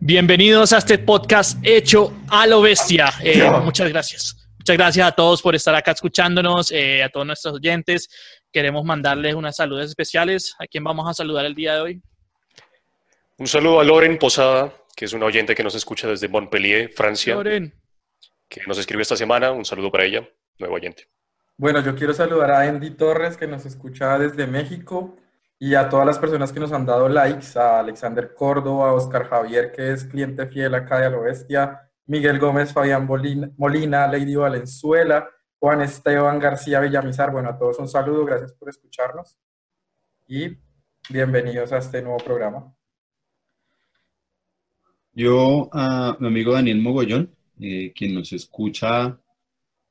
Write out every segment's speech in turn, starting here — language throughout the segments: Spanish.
Bienvenidos a este podcast hecho a lo bestia. Eh, muchas gracias. Muchas gracias a todos por estar acá escuchándonos, eh, a todos nuestros oyentes. Queremos mandarles unas saludos especiales. ¿A quién vamos a saludar el día de hoy? Un saludo a Loren Posada, que es una oyente que nos escucha desde Montpellier, Francia. Loren. Que nos escribe esta semana. Un saludo para ella, nuevo oyente. Bueno, yo quiero saludar a Andy Torres, que nos escucha desde México, y a todas las personas que nos han dado likes, a Alexander Córdoba, a Oscar Javier, que es cliente fiel acá de A Lo Bestia, Miguel Gómez, Fabián Molina, Lady Valenzuela, Juan Esteban García Villamizar. Bueno, a todos un saludo, gracias por escucharnos y bienvenidos a este nuevo programa. Yo a mi amigo Daniel Mogollón, eh, quien nos escucha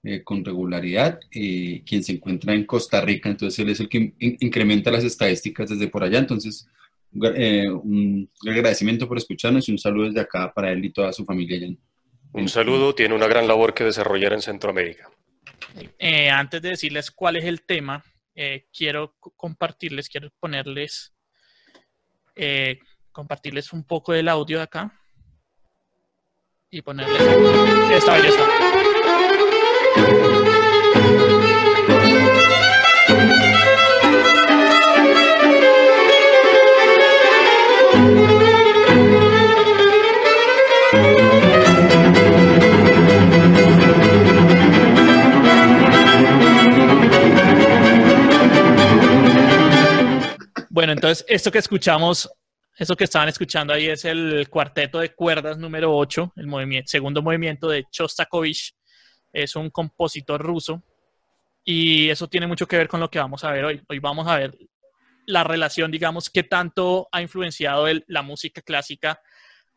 eh, con regularidad, eh, quien se encuentra en Costa Rica, entonces él es el que incrementa las estadísticas desde por allá, entonces un agradecimiento por escucharnos y un saludo desde acá para él y toda su familia. Un saludo, tiene una gran labor que desarrollar en Centroamérica. antes de decirles cuál es el tema, quiero compartirles, quiero ponerles, compartirles un poco del audio de acá y ponerle esta belleza. Bueno, entonces esto que escuchamos eso que estaban escuchando ahí es el cuarteto de cuerdas número 8, el segundo movimiento de Chostakovich. Es un compositor ruso y eso tiene mucho que ver con lo que vamos a ver hoy. Hoy vamos a ver la relación, digamos, qué tanto ha influenciado la música clásica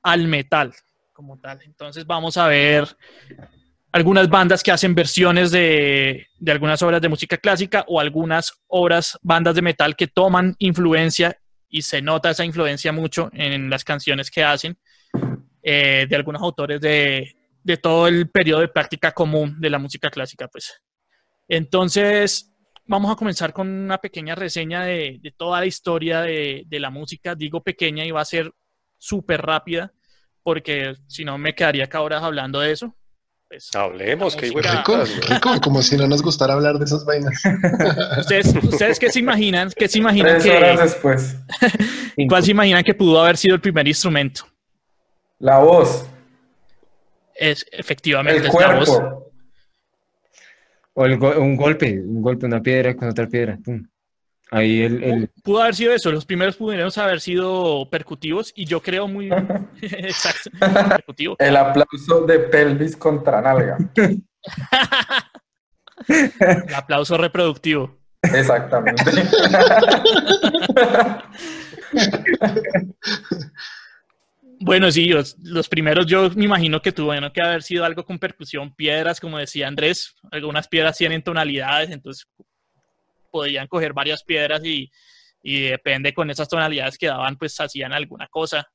al metal como tal. Entonces vamos a ver algunas bandas que hacen versiones de, de, algunas obras de música clásica o algunas obras, bandas de metal que toman influencia y se nota esa influencia mucho en las canciones que hacen eh, de algunos autores de, de, todo el periodo de práctica común de la música clásica. Pues. Entonces, vamos a comenzar con una pequeña reseña de, de toda la historia de, de, la música. Digo pequeña y va a ser súper rápida, porque si no me quedaría acá horas hablando de eso. Pues, Hablemos, que rico, como si no nos gustara hablar de esas vainas. ¿Ustedes, ¿Ustedes qué se imaginan? ¿Qué se imaginan Tres horas después. ¿Cuál se imaginan que pudo haber sido el primer instrumento? La voz. Es, efectivamente, el cuerpo. O el un golpe, un golpe, una piedra con otra piedra. Pum. Ahí el, Pudo haber sido eso, los primeros pudieron haber sido percutivos y yo creo muy exacto, percutivo. El aplauso de pelvis contra nalga. el aplauso reproductivo. Exactamente. bueno, sí, los, primeros yo me imagino que tuvieron que haber sido algo con percusión, piedras, como decía Andrés, algunas piedras tienen tonalidades, entonces podían coger varias piedras y, y depende con esas tonalidades que daban, pues hacían alguna cosa.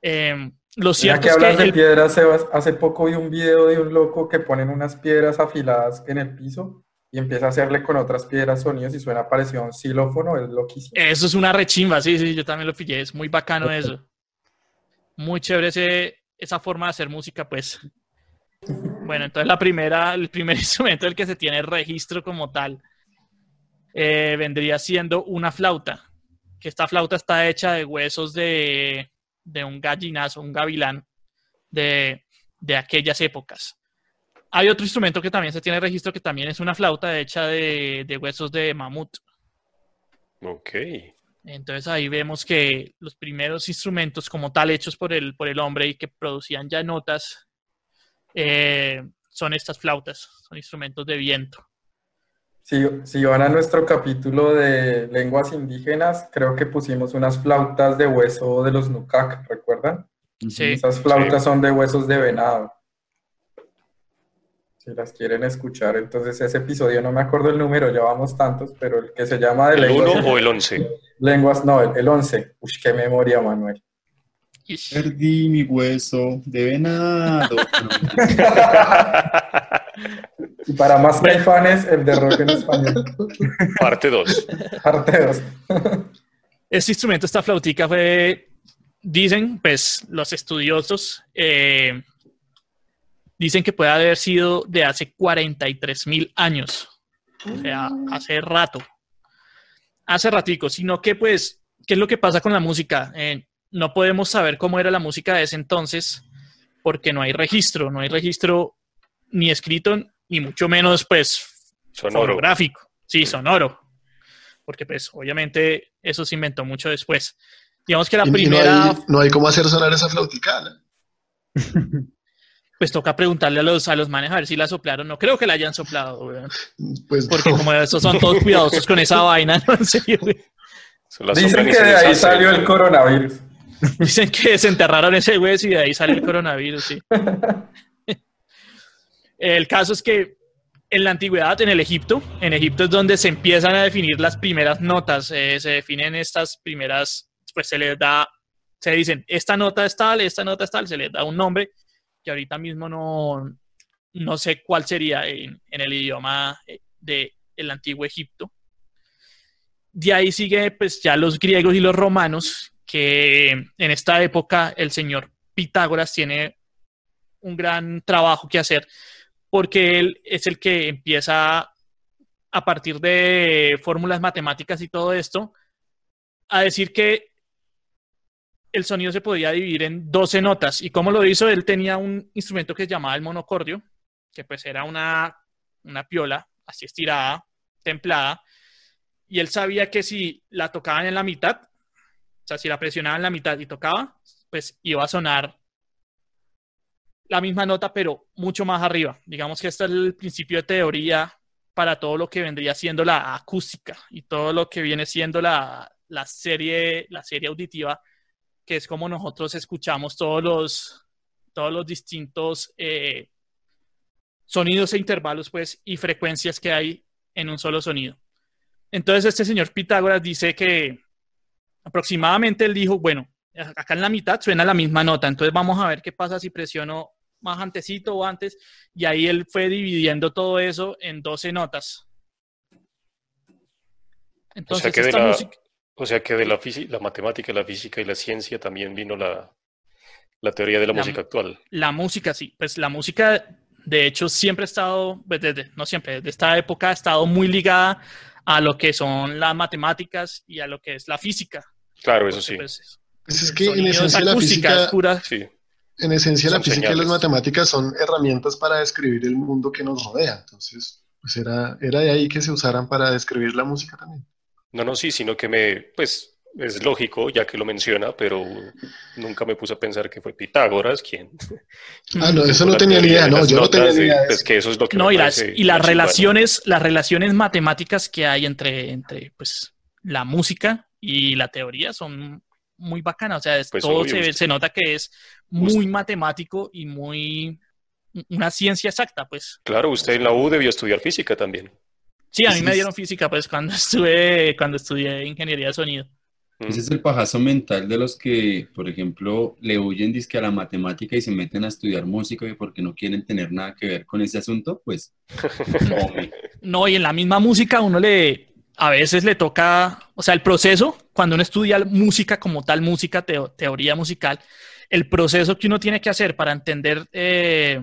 Eh, lo cierto que es hablas que de piedras, Sebas, hace poco vi un video de un loco que ponen unas piedras afiladas en el piso y empieza a hacerle con otras piedras sonidos y suena parecido a un xilófono, es loquísimo. Eso es una rechimba, sí, sí, yo también lo pillé, es muy bacano eso. Muy chévere ese, esa forma de hacer música, pues. Bueno, entonces la primera, el primer instrumento del que se tiene registro como tal eh, vendría siendo una flauta, que esta flauta está hecha de huesos de, de un gallinazo, un gavilán de, de, aquellas épocas. Hay otro instrumento que también se tiene registro que también es una flauta hecha de, de huesos de mamut. Ok. Entonces ahí vemos que los primeros instrumentos como tal hechos por el, por el hombre y que producían ya notas eh, son estas flautas, son instrumentos de viento. Si, si, van a nuestro capítulo de lenguas indígenas, creo que pusimos unas flautas de hueso de los Nukak, ¿recuerdan? Sí. Esas flautas son de huesos de venado. Si las quieren escuchar, entonces ese episodio no me acuerdo el número, ya vamos tantos, pero el que se llama de ¿El lenguas, 1 o el 11? Lenguas, no, el, el 11. Uy, qué memoria, Manuel. Ish. Perdí mi hueso de venado. Y para más caifanes, el de rock en español. Parte 2. Parte dos. Este instrumento, esta flautica fue, dicen, pues los estudiosos, eh, dicen que puede haber sido de hace 43 mil años. O sea, hace rato. Hace ratico, sino que pues, ¿qué es lo que pasa con la música? Eh, no podemos saber cómo era la música de ese entonces porque no hay registro, no hay registro ni escrito, ni mucho menos pues Sonoro. fonográfico, sí, sonoro, porque pues obviamente eso se inventó mucho después. Digamos que la Y- y primera, no, hay, no hay cómo hacer sonar esa flautica. ¿no? pues toca preguntarle a los, a los manes a ver si la soplaron. No creo que la hayan soplado, weón, Pues porque no. como esos son todos cuidadosos con esa vaina, ¿no? En serio, güey. Dicen que de ahí salió el coronavirus. Dicen que desenterraron ese hueso y de ahí sale el coronavirus, sí. El caso es que en la antigüedad, en el Egipto, en Egipto es donde se empiezan a definir las primeras notas, eh, se definen estas primeras, pues se les da, se dicen, esta nota es tal, esta nota es tal, se les da un nombre, que ahorita mismo no, no sé cuál sería en, el idioma eh, de antiguo Egipto. De ahí sigue pues ya los griegos y los romanos, que en esta época el señor Pitágoras tiene un gran trabajo que hacer porque él es el que empieza a partir de fórmulas matemáticas y todo esto a decir que el sonido se podía dividir en 12 notas y cómo lo hizo él tenía un instrumento que se llamaba el monocordio que pues era una, una piola así estirada, templada y él sabía que si la tocaban en la mitad o sea, si la presionaba en la mitad y tocaba, pues iba a sonar la misma nota, pero mucho más arriba. Digamos que este es el principio de teoría para todo lo que vendría siendo la acústica y todo lo que viene siendo la, la serie, la serie auditiva, que es como nosotros escuchamos todos los, todos los distintos eh, sonidos e intervalos, pues, y frecuencias que hay en un solo sonido. Entonces, este señor Pitágoras dice que aproximadamente él dijo, bueno, acá en la mitad suena la misma nota, entonces vamos a ver qué pasa si presiono más antecito o antes, y ahí él fue dividiendo todo eso en 12 notas. Entonces, que de esta la- música, O sea que de la, la matemática, la física y la ciencia también vino la, la teoría de la, La- música actual. la música, sí, pues la música, de hecho, siempre ha estado, pues, desde, no siempre, desde esta época ha estado muy ligada a lo que son las matemáticas y a lo que es la física. Claro, eso sí. pues, Pues es que en esencia la física, es pura, Sí, en esencia la física y las señales. matemáticas son herramientas para describir el mundo que nos rodea. Entonces, pues era, era de ahí que se usaran para describir la música también. No, no, sí, sino que me, pues, es lógico, ya que lo menciona, pero nunca me puse a pensar que fue Pitágoras quien. Ah, no, eso no tenía ni idea, de no, yo no tenía ni de- idea de Pues que eso es lo que No, me y las, y las relaciones, las relaciones matemáticas que hay entre, entre pues, la música y la teoría son muy bacanas. O sea, es- Pues todo obvio, se, usted- se nota que es muy matemático y muy una ciencia exacta, pues. Claro, usted en la U debió estudiar física también. Sí, a mí me dieron física, pues, cuando estuve, cuando estudié ingeniería de sonido. Ese es el pajazo mental de los que, por ejemplo, le huyen dizque a la matemática y se meten a estudiar música y porque no quieren tener nada que ver con ese asunto, pues, No, y en la misma música uno le, a veces le toca, o sea, el proceso, cuando uno estudia música como tal, música, teo- teoría musical, el proceso que uno tiene que hacer para entender eh,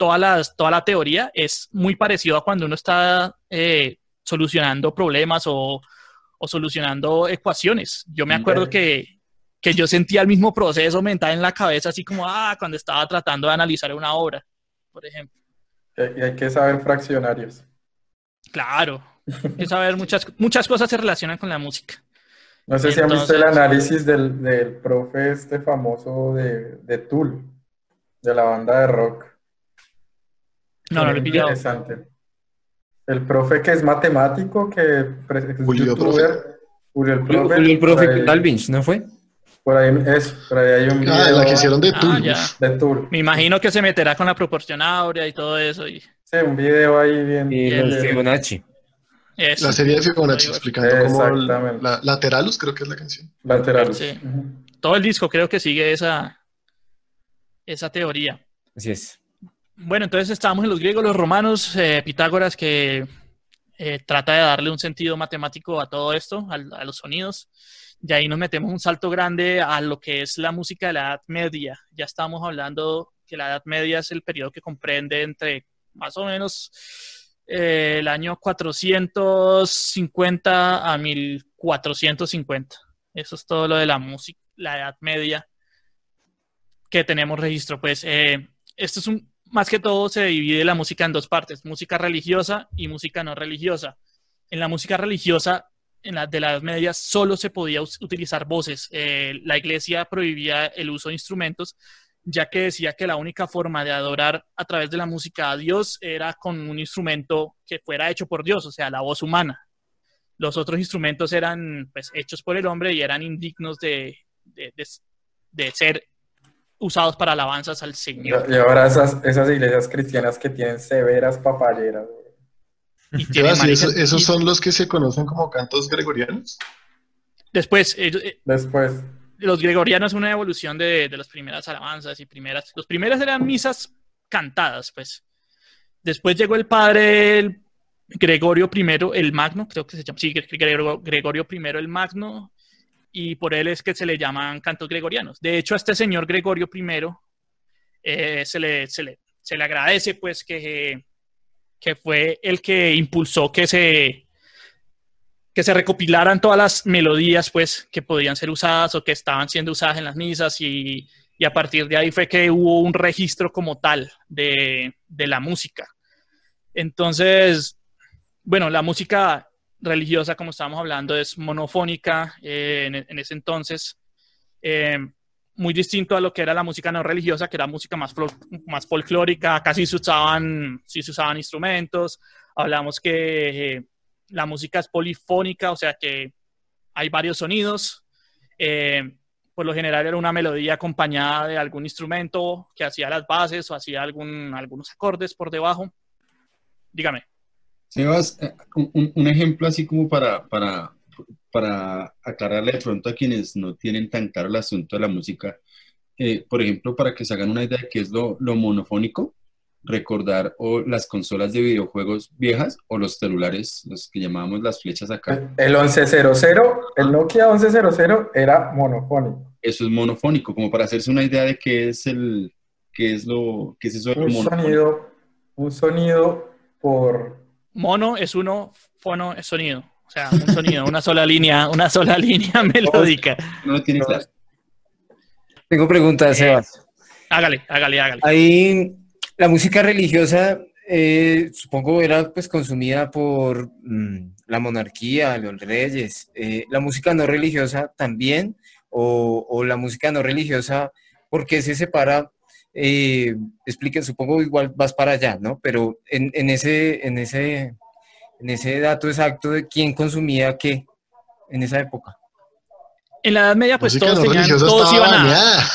todas las, toda la teoría es muy parecido a cuando uno está eh, solucionando problemas o, o solucionando ecuaciones. Yo me acuerdo que, que yo sentía el mismo proceso mental en la cabeza, así como, ah, cuando estaba tratando de analizar una obra, por ejemplo. Y hay que saber fraccionarios. Claro, hay que saber muchas, muchas cosas se relacionan con la música. No sé si han visto el Entonces- análisis del, del profe este famoso de, de Tool, de la banda de rock. No, no lo he pillado. Interesante. El profe que es matemático, que es Julio youtuber. Julio el Julio, profe. Julio el profe ahí- ¿no fue? Por ahí, eso, por ahí hay un video Ah, la que hicieron de Ah, ya. de Tour. Me imagino que se meterá con la proporción áurea y todo eso. Y Sí, un video ahí bien. Y bien. Fibonacci. eso. La serie de Fibonacci explicando cómo el- Exactamente. la, Lateralus, creo que es la canción. lateral. Sí. Todo el disco creo que sigue esa, esa teoría. Así es. Bueno, entonces estábamos en los griegos, los romanos, eh, Pitágoras que eh, trata de darle un sentido matemático a todo esto, al- a, los sonidos. Y ahí nos metemos un salto grande a lo que es la música de la Edad Media. Ya estamos hablando que la Edad Media es el periodo que comprende entre más o menos eh, el año 450 a 1450. Eso es todo lo de la música, la Edad Media que tenemos registro. Pues eh, esto es un, más que todo se divide la música en dos partes, música religiosa y música no religiosa. En la música religiosa, en la de la Edad Media, solo se podía utilizar voces. Eh, la iglesia prohibía el uso de instrumentos, ya que decía que la única forma de adorar a través de la música a Dios era con un instrumento que fuera hecho por Dios, o sea, la voz humana. Los otros instrumentos eran pues, hechos por el hombre y eran indignos de- de- de ser usados para alabanzas al Señor. Y ahora esas, esas iglesias cristianas que tienen severas papalleras. güey. Y ¿Esos son los que se conocen como cantos gregorianos? Después, ellos- eh, Después, los gregorianos una evolución de, de las primeras alabanzas y primeras. Los primeros eran misas cantadas, pues. Después llegó el padre el Gregorio I, el Magno, creo que se llama, sí, Gregorio, Gregorio I el Magno, y por él es que se le llaman cantos gregorianos. De hecho, a este señor Gregorio I eh, se, le, se, le, se le agradece, pues, que, que fue el que impulsó que se, que se recopilaran todas las melodías, pues, que podían ser usadas o que estaban siendo usadas en las misas y, y a partir de ahí fue que hubo un registro como tal de, de la música. Entonces, bueno, la música religiosa, como estábamos hablando, es monofónica eh, en, en ese entonces, eh, muy distinto a lo que era la música no religiosa, que era música más, más folclórica, casi se usaban, sí se usaban instrumentos, hablamos que eh, la música es polifónica, o sea que hay varios sonidos. por lo general era una melodía acompañada de algún instrumento que hacía las bases o hacía algún, algunos acordes por debajo. Dígame. Sebas, eh, un, un- ejemplo así como para, para, para aclararle de pronto a quienes no tienen tan claro el asunto de la música, eh, por ejemplo, para que se hagan una idea de qué es lo, lo monofónico, recordar o las consolas de videojuegos viejas o los celulares, los que llamábamos las flechas acá. el 1100, el Nokia 1100 era monofónico. Eso es monofónico, como para hacerse una idea de qué es el, qué es lo, qué es eso de Un monofónico. sonido, un sonido por... Mono es uno, fono es sonido. O sea, un sonido, una sola línea, una sola línea melódica. No lo tiene claro. Tengo preguntas, Eh, Sebas. Hágale, hágale, hágale. Ahí la música religiosa, eh, supongo, era pues consumida por mm, la monarquía, los reyes. Eh, la música no religiosa también, o, o la música no religiosa, ¿por qué se separa? Eh, expliquen, supongo igual vas para allá, ¿no? Pero en, en ese, en ese, en ese dato exacto de quién consumía qué en esa época. En la Edad Media, pues Música todos, no tenían, todos, iban a,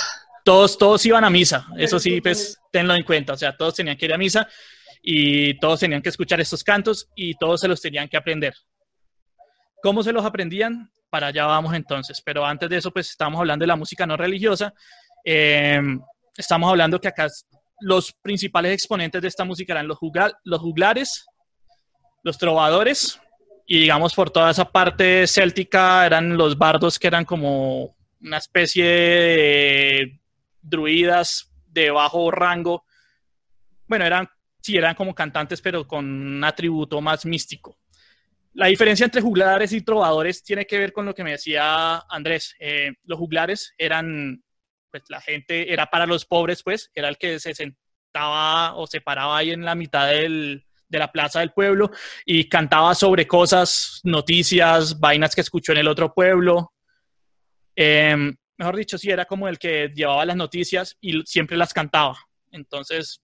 todos, todos iban a misa. Eso sí, pues tenlo en cuenta. O sea, todos tenían que ir a misa y todos tenían que escuchar estos cantos y todos se los tenían que aprender. ¿Cómo se los aprendían? Para allá vamos entonces. Pero antes de eso, pues estamos hablando de la música no religiosa. Eh, estamos hablando que acá los principales exponentes de esta música eran los, jugla- los juglares, los trovadores, y digamos por toda esa parte céltica eran los bardos que eran como una especie de druidas de bajo rango. Bueno, eran, sí, eran como cantantes, pero con un atributo más místico. La diferencia entre juglares y trovadores tiene que ver con lo que me decía Andrés. Eh, los juglares eran, pues la gente, era para los pobres, pues, era el que se sentaba o se paraba ahí en la mitad del, de la plaza del pueblo y cantaba sobre cosas, noticias, vainas que escuchó en el otro pueblo. Eh, mejor dicho, sí, era como el que llevaba las noticias y siempre las cantaba. Entonces,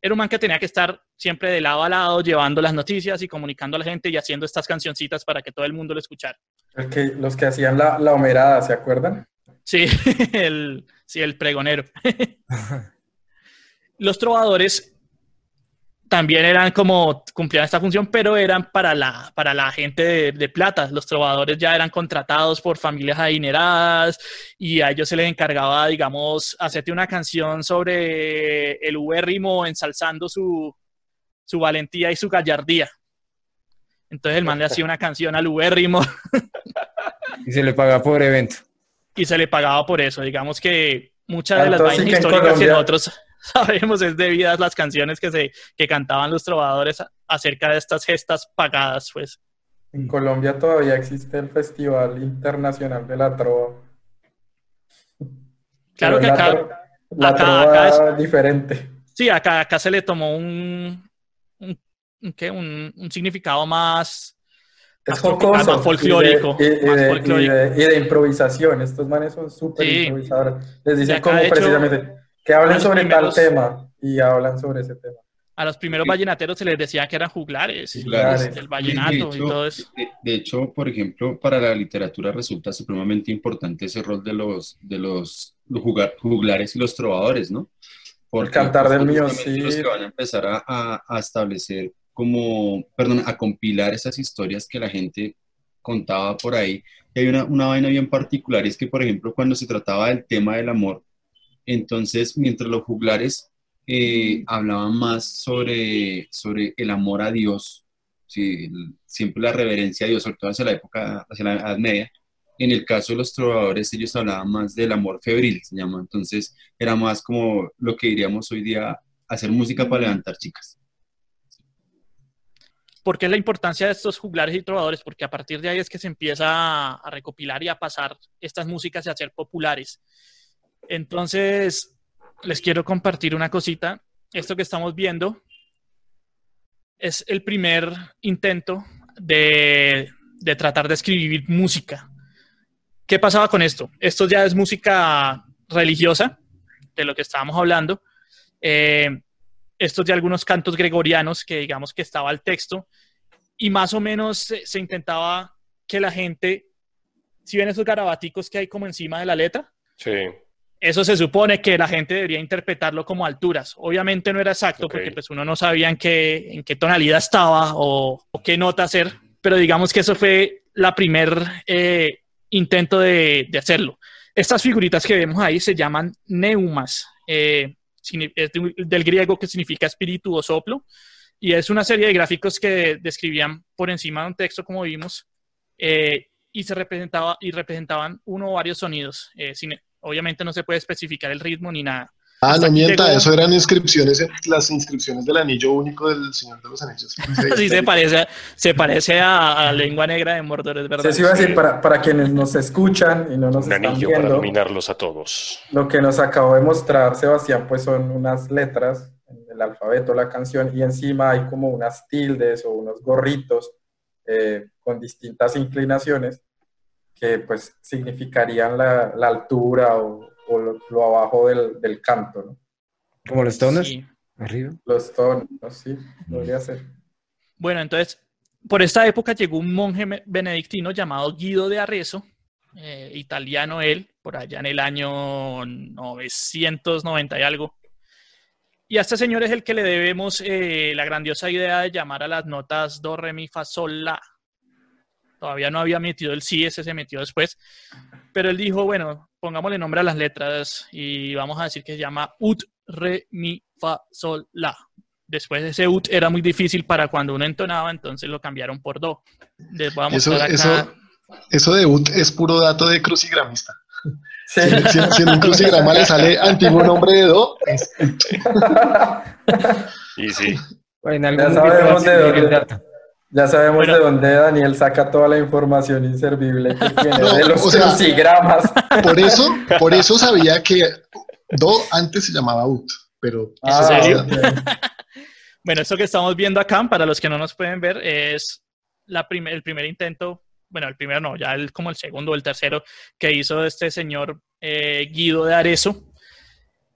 era un man que tenía que estar siempre de lado a lado llevando las noticias y comunicando a la gente y haciendo estas cancioncitas para que todo el mundo lo escuchara. el que- los que hacían la, la homerada, ¿se acuerdan? Sí, el, sí, el pregonero. Los trovadores también eran como, cumplían esta función, pero eran para la, para la gente de, plata. Los trovadores ya eran contratados por familias adineradas y a ellos se les encargaba, digamos, hacerte una canción sobre el ubérrimo ensalzando su, su valentía y su gallardía. Entonces el man le hacía una canción al ubérrimo. y se le pagaba por evento. Y se le pagaba por eso. Digamos que muchas de las vainas históricas que nosotros sabemos es debido a las canciones que, se, que cantaban los trovadores acerca de estas gestas pagadas, pues. En Colombia todavía existe el Festival Internacional de la Trova. Claro que acá, la acá, trova acá es, diferente. Sí, acá, acá se le tomó un, un, un, un significado más, Es jocoso. más folclórico. Y de, y más de- y folclórico. de- y de improvisación. Estos manes son súper Sí. improvisadores. Les Y dicen hecho, precisamente que hablen los sobre primeros- tal tema y hablan sobre ese tema. A los primeros vallenateros se les decía que eran juglares, Juglares. el vallenato De y hecho, todo eso. de- de hecho, por ejemplo, para la literatura resulta supremamente importante ese rol de los, de los, los jugar- juglares y los trovadores, ¿no? Porque cantar del son mío, justamente los sí. que van a empezar a, a- a establecer como, perdón, a compilar esas historias que la gente contaba por ahí. Y hay una, una vaina bien particular, y es que, por ejemplo, cuando se trataba del tema del amor, entonces, mientras los juglares eh, hablaban más sobre, sobre el amor a Dios, sí, el- siempre la reverencia a Dios, sobre todo hacia la época, hacia la Edad Media, en el caso de los trovadores, ellos hablaban más del amor febril, se llama. Entonces, era más como lo que diríamos hoy día, hacer música para levantar chicas. ¿Por qué es la importancia de estos juglares y trovadores? Porque a partir de ahí es que se empieza a, recopilar y a pasar estas músicas y a ser populares. Entonces, les quiero compartir una cosita. Esto que estamos viendo es el primer intento de, de tratar de escribir música. ¿Qué pasaba con esto? Esto ya es música religiosa, de lo que estábamos hablando. Eh, estos de algunos cantos gregorianos que digamos que estaba el texto y más o menos se, se intentaba que la gente, si ven esos garabaticos que hay como encima de la letra, Sí. eso se supone que la gente debería interpretarlo como alturas. Obviamente no era exacto Ok. porque pues uno no sabía en qué, en qué tonalidad estaba o, o qué nota hacer, pero digamos que eso fue la primer eh, intento de, de hacerlo. Estas figuritas que vemos ahí se llaman neumas. eh, es de- del griego que significa espíritu o soplo, y es una serie de gráficos que describían por encima de un texto, como vimos, eh, y se representaba y representaban uno o varios sonidos. eh, obviamente no se puede especificar el ritmo ni nada. Ah, Hasta no mienta, llegó- eso eran inscripciones, las inscripciones del anillo único del Señor de los Anillos. Así se parece, se parece a, a Lengua Negra de Mordor, es verdad. Sí, sí, iba a decir, para, para quienes nos escuchan y no nos Un están anillo para viendo, dominarlos a todos. lo que nos acabó de mostrar Sebastián, pues son unas letras en el alfabeto, la canción, y encima hay como unas tildes o unos gorritos eh, con distintas inclinaciones que pues significarían la, la altura o, o lo, lo abajo del, del canto, ¿no? Como los tonos, Sí. arriba. Los tonos, sí, podría ser. Bueno, entonces, por esta época llegó un monje benedictino llamado Guido de Arezzo, eh, italiano él, por allá en el año 990 y algo. Y a este señor es el que le debemos eh, la grandiosa idea de llamar a las notas do, re, mi, fa, sol, la. Todavía no había metido el sí, ese se metió después. Pero él dijo, bueno, pongámosle nombre a las letras y vamos a decir que se llama ut, re, mi, fa, sol, la. Después ese ut era muy difícil para cuando uno entonaba, entonces lo cambiaron por do. Les voy a Eso, mostrar acá. eso, eso de UT es puro dato de crucigramista. Sí. Si, si- si en un crucigrama le sale antiguo nombre de Do, es Y sí, En Ya sabemos de dónde. Ya sabemos Bueno. de dónde Daniel saca toda la información inservible que tiene No, de los o sea- crucigramas. por eso, por eso sabía que Do antes se llamaba UT, pero Ah, serio? Bueno, esto que estamos viendo acá, para los que no nos pueden ver, es la prim- el primer intento, bueno, el primero no, ya el, como el segundo o el tercero que hizo este señor eh, Guido de Arezzo.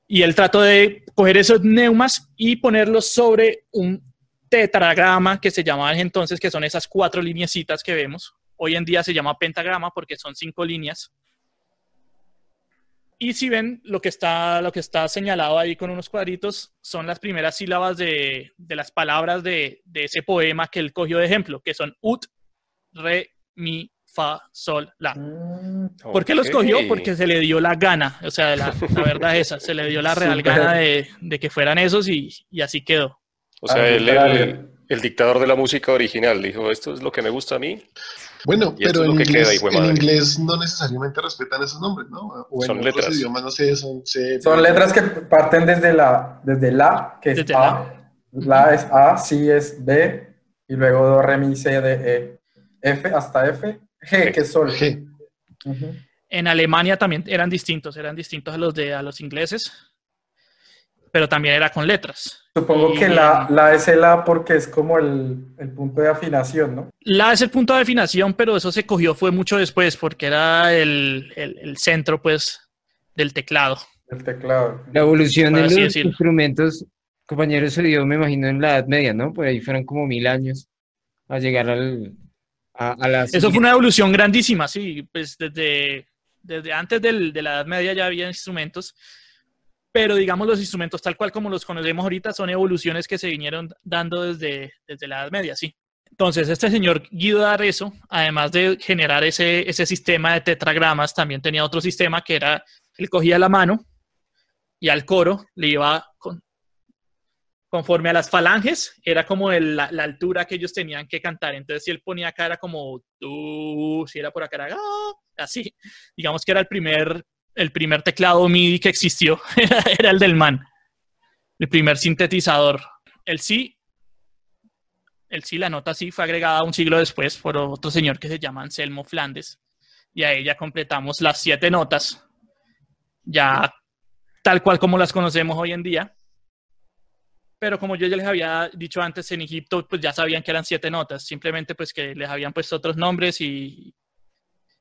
Y él trató de coger esos neumas y ponerlos sobre un tetragrama que se llamaba entonces, que son esas cuatro lineecitas que vemos. Hoy en día se llama pentagrama porque son cinco líneas. Y si ven lo que está, lo que está señalado ahí con unos cuadritos, son las primeras sílabas de, de las palabras de, de, ese poema que él cogió de ejemplo, que son ut, re, mi, fa, sol, la. Mm, ¿Por qué los cogió? Porque se le dio la gana, o sea, la, la verdad es esa, se le dio la real Súper. gana de, de que fueran esos y, y así quedó. O sea, Ah, él, claro. el, el dictador de la música original dijo, esto es lo que me gusta a mí. Bueno, Y pero es en lo que queda, inglés, en inglés no necesariamente respetan esos nombres, ¿no? O en Son otros letras. idiomas, no sé, son... C, Son letras que parten desde la, desde la, que es Desde A. La. es A, si es B, y luego do, re, mi, C, D, E. F hasta F, G, que es sol. G. En Alemania también eran distintos, eran distintos a los de a los ingleses, pero también era con letras. Supongo Y que la, la es el A porque es como el, el punto de afinación, ¿no? La es el punto de afinación, pero eso se cogió fue mucho después, porque era el, el- el centro, pues, del teclado. El teclado. La evolución de los decirlo. instrumentos, compañeros, se dio, me imagino, en la Edad Media, ¿no? Por ahí fueron como mil años a llegar al, a, a las... Eso fue una evolución grandísima, sí, pues desde, desde antes del- de la Edad Media ya había instrumentos, pero digamos los instrumentos tal cual como los conocemos ahorita son evoluciones que se vinieron dando desde, desde la Edad Media, sí. Entonces, este señor Guido de Arezzo, además de generar ese, ese sistema de tetragramas, también tenía otro sistema que era, él cogía la mano y al coro le iba con, conforme a las falanges, era como el- la, la altura que ellos tenían que cantar. Entonces, si él ponía acá, era como tú, si era por acá, era "Ah", así. Digamos que era el primer, el primer teclado MIDI que existió, era, el del man, el primer sintetizador. El sí, el sí, la nota sí fue agregada un siglo después por otro señor que se llama Anselmo Flandes. Y ahí ya completamos las siete notas, ya tal cual como las conocemos hoy en día. Pero como yo ya les había dicho antes, en Egipto pues ya sabían que eran siete notas, simplemente pues que les habían puesto otros nombres y,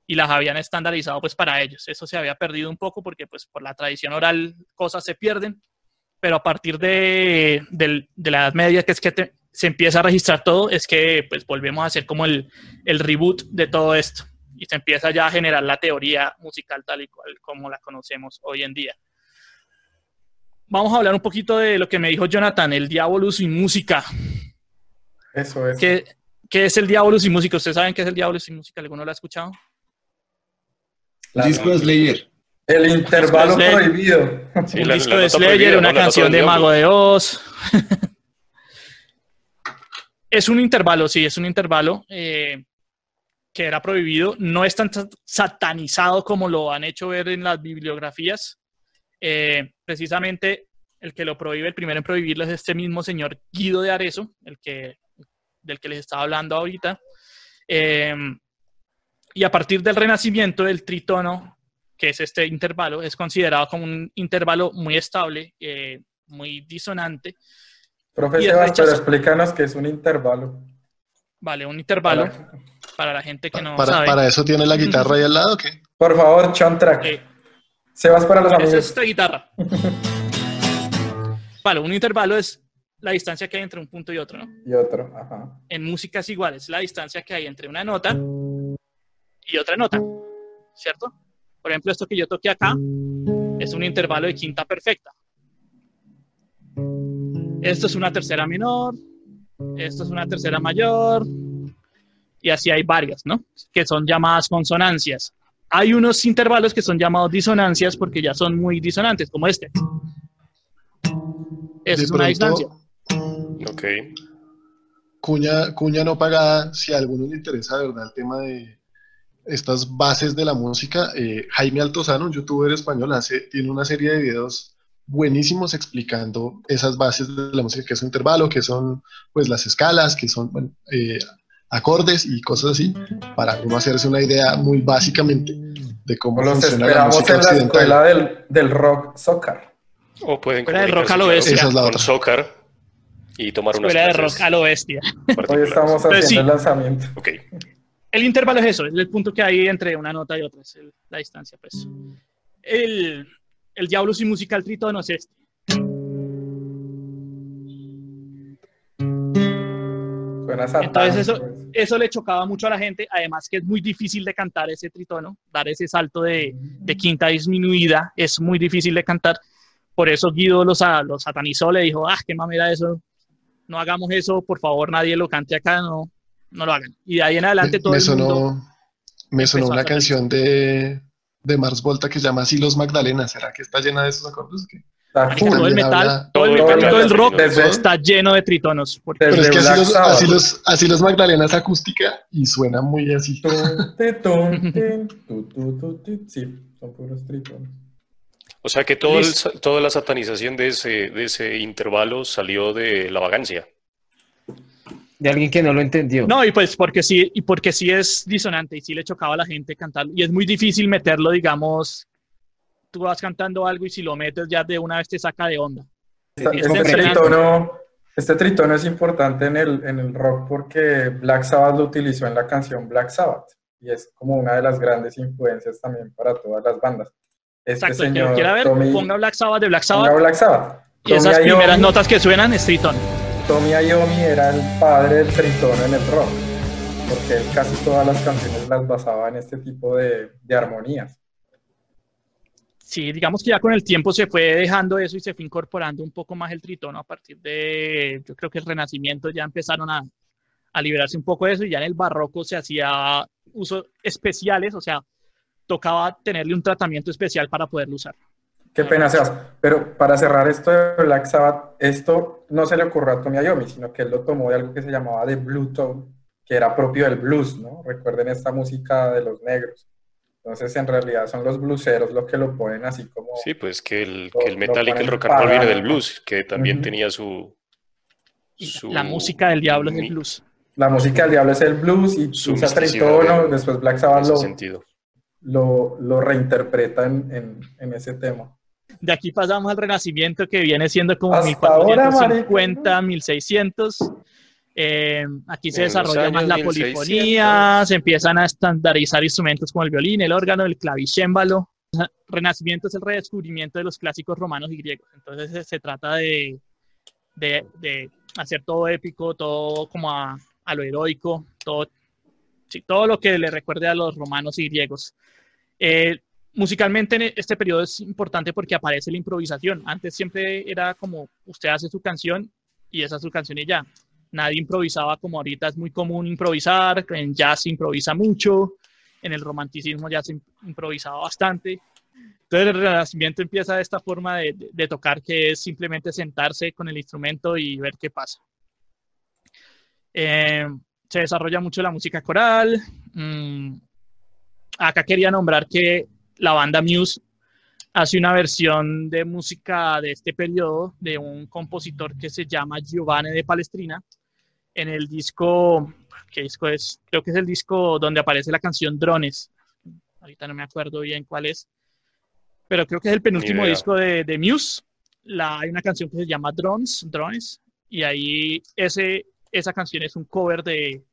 y las habían estandarizado pues para ellos. Eso se había perdido un poco porque pues por la tradición oral cosas se pierden, pero a partir de, del- de la Edad Media, que es que te- se empieza a registrar todo, es que pues volvemos a hacer como el, el reboot de todo esto y se empieza ya a generar la teoría musical tal y cual como la conocemos hoy en día. Vamos a hablar un poquito de lo que me dijo Jonathan, el diablo sin música. Eso es. ¿Qué, qué es el diablo sin música? ¿Ustedes saben qué es el diablo sin música? ¿Alguno lo ha escuchado? La- Disco de Slayer. el intervalo Slayer. prohibido. Sí, un la- disco la de Slayer, una canción de. Mago de Oz. es un intervalo, sí, es un intervalo eh, que era prohibido. No es tan sa- satanizado como lo han hecho ver en las bibliografías. Eh, precisamente el que lo prohíbe, el primero en prohibirlo es este mismo señor Guido de Arezzo, el que, del que les estaba hablando ahorita. Eh, y a partir del Renacimiento, el tritono, que es este intervalo, es considerado como un intervalo muy estable, eh, muy disonante. Profe Sebas, pero explícanos qué es un intervalo. Vale, un intervalo Para- para la gente que no para, sabe. para eso tiene la guitarra ahí al lado, ¿qué? Por favor, Chon Track. Eh, Sebas para los esa es amigos. esta guitarra. Vale, un intervalo es la distancia que hay entre un punto y otro, ¿no? Y otro. Ajá. En música es igual, es la distancia que hay entre una nota y otra nota, ¿cierto? Por ejemplo, esto que yo toqué acá es un intervalo de quinta perfecta. Esto es una tercera menor, esto es una tercera mayor, y así hay varias, ¿no? Que son llamadas consonancias. Hay unos intervalos que son llamados disonancias porque ya son muy disonantes, como este. Esa es una distancia. Ok. Cuña, cuña no pagada, si a alguno le interesa verdad el tema de estas bases de la música, eh, Jaime Altozano, un youtuber español, hace, tiene una serie de videos buenísimos explicando esas bases de la música, que es un intervalo, que son pues las escalas, que son bueno, eh, acordes y cosas así, para uno hacerse una idea muy básicamente de cómo Los funciona la música en la occidental. escuela del, del rock soccer. O pueden de rock a lo bestia. Esa es la con otra. Zócar y tomar unas Fuera de rock a lo bestia. Hoy estamos haciendo sí. el lanzamiento. Ok. El intervalo es eso, es el punto que hay entre una nota y otra, es el- la distancia, pues. El, el diablo sin música, el tritono es este. Suena Entonces eso, satánico, eso le chocaba mucho a la gente, además que es muy difícil de cantar ese tritono, dar ese salto de, de quinta disminuida, es muy difícil de cantar. Por eso Guido los, los satanizó, le dijo, ah, qué mamera eso, no hagamos eso, por favor, nadie lo cante acá, no, no lo hagan. Y de ahí en adelante todo me el sonó, mundo... me sonó una canción de, de Mars Volta que se llama Así los Magdalenas. ¿Será que está llena de esos acordes? Marica, todo el metal, habla- todo el metal el todo el metal, rock desde- está lleno de tritonos. porque- Pero es que así los, así, los, así los Magdalenas acústica y suena muy así. Sí, son puros tritonos. O sea que todo el toda la satanización de ese, de ese intervalo salió de la vagancia. De alguien que no lo entendió. No, y pues porque sí, y porque sí es disonante y sí le chocaba a la gente cantarlo. Y es muy difícil meterlo, digamos, tú vas cantando algo y si lo metes ya de una vez te saca de onda. Este, es tritono, este tritono es importante en el, en el rock porque Black Sabbath lo utilizó en la canción Black Sabbath y es como una de las grandes influencias también para todas las bandas. Este Exacto, el que señor lo quiera ver, Tommy, ponga Black Sabbath de Black ponga Sabbath Black Sabbath. y esas Tommy primeras Iommi- notas que suenan es tritón. Tommy Iommi era el padre del tritono en el rock porque él casi todas las canciones las basaba en este tipo de, armonías. Sí, digamos que ya con el tiempo se fue dejando eso y se fue incorporando un poco más el tritono a partir de, yo creo que el Renacimiento ya empezaron a, a liberarse un poco de eso y ya en el Barroco se hacía usos especiales, o sea, tocaba tenerle un tratamiento especial para poderlo usar. Qué pena seas. Pero para cerrar esto de Black Sabbath, esto no se le ocurrió a Tommy Iommi, sino que él lo tomó de algo que se llamaba de Blue Tone, que era propio del blues, ¿no? Recuerden esta música de los negros. Entonces, en realidad son los blueseros los que lo ponen así como... Sí, pues que el, Lo- que el metal y que el rock and roll viene del blues, que también tenía su, La música del diablo es el blues. La música del diablo es el blues y Su tritono, después Black Sabbath lo, lo, lo reinterpreta en, en, en ese tema. De aquí pasamos al Renacimiento que viene siendo como Hasta ahora, 1450, 1600. Eh, aquí se En desarrolla más la 1600. polifonía, se empiezan a estandarizar instrumentos como el violín, el órgano, el clavicémbalo. Renacimiento es el redescubrimiento de los clásicos romanos y griegos. Entonces se, se trata de, de, de hacer todo épico, todo como a, a lo heroico, todo, sí, todo lo que le recuerde a los romanos y griegos. Eh, musicalmente en este periodo es importante porque aparece la improvisación. Antes siempre era como usted hace su canción y esa es su canción y ya. Nadie improvisaba como ahorita es muy común improvisar, en jazz se improvisa mucho, en el romanticismo ya se im- improvisaba bastante. Entonces el renacimiento empieza de esta forma de tocar que es simplemente sentarse con el instrumento y ver qué pasa. Eh, se desarrolla mucho la música coral. mm, acá quería nombrar que la banda Muse hace una versión de música de este periodo de un compositor que se llama Giovanni de Palestrina en el disco, ¿qué disco es? Creo que es el disco donde aparece la canción Drones. Ahorita no me acuerdo bien cuál es, pero creo que es el penúltimo disco de, de Muse. La, hay una canción que se llama Drones, Drones, y ahí ese, esa canción es un cover de,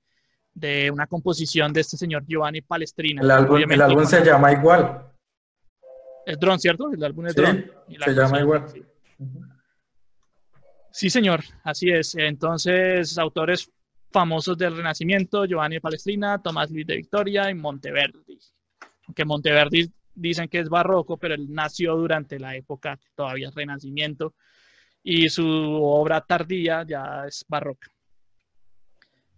de una composición de este señor Giovanni Palestrina. El álbum, el álbum se llama igual. Es Drone, ¿cierto? El álbum es Sí, Drone. Se llama igual. sí. Sí, señor, así es. Entonces, autores famosos del Renacimiento, Giovanni de Palestrina, Tomás Luis de Victoria y Monteverdi. Aunque Monteverdi dicen que es barroco, pero él nació durante la época que todavía es Renacimiento y su obra tardía ya es barroca.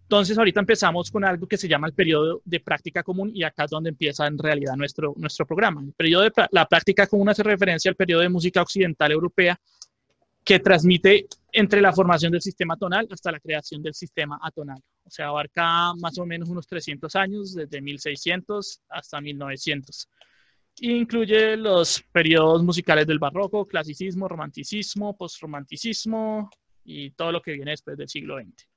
Entonces, ahorita empezamos con algo que se llama el periodo de práctica común y acá es donde empieza en realidad nuestro, nuestro programa. El periodo de la práctica común hace referencia al periodo de música occidental europea que transmite entre la formación del sistema tonal hasta la creación del sistema atonal. O sea, abarca más o menos unos 300 años, desde 1600 hasta 1900. E incluye los periodos musicales del barroco, clasicismo, romanticismo, postromanticismo y todo lo que viene después del siglo XX.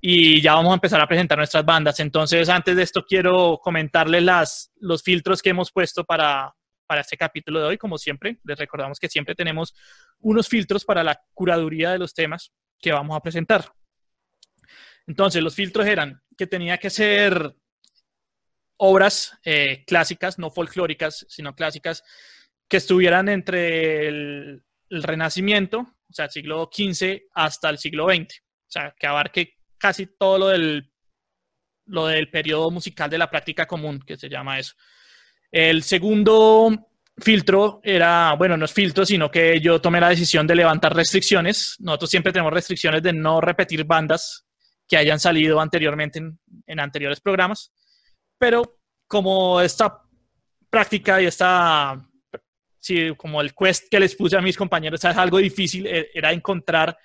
Y ya vamos a empezar a presentar nuestras bandas. Entonces, antes de esto, quiero comentarles las, los filtros que hemos puesto para, para este capítulo de hoy. Como siempre, les recordamos que siempre tenemos unos filtros para la curaduría de los temas que vamos a presentar. Entonces, los filtros eran que tenía que ser obras eh, clásicas, no folclóricas, sino clásicas, que estuvieran entre el, el Renacimiento, o sea, el siglo XV hasta el siglo XX. O sea, que abarque casi todo lo del, lo del periodo musical de la práctica común, que se llama eso. El segundo filtro era, bueno, no es filtro, sino que yo tomé la decisión de levantar restricciones. Nosotros siempre tenemos restricciones de no repetir bandas que hayan salido anteriormente en, anteriores programas, pero como esta práctica y esta, sí, como el quest que les puse a mis compañeros es algo difícil, e, era encontrar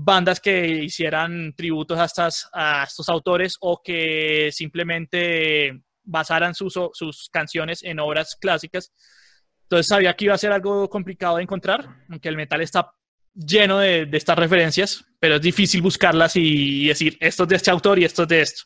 bandas que hicieran tributos a, estos autores o que simplemente basaran sus, canciones en obras clásicas. Entonces sabía que iba a ser algo complicado de encontrar, aunque el metal está lleno de, estas referencias, pero es difícil buscarlas y, decir, esto es de este autor y esto es de esto.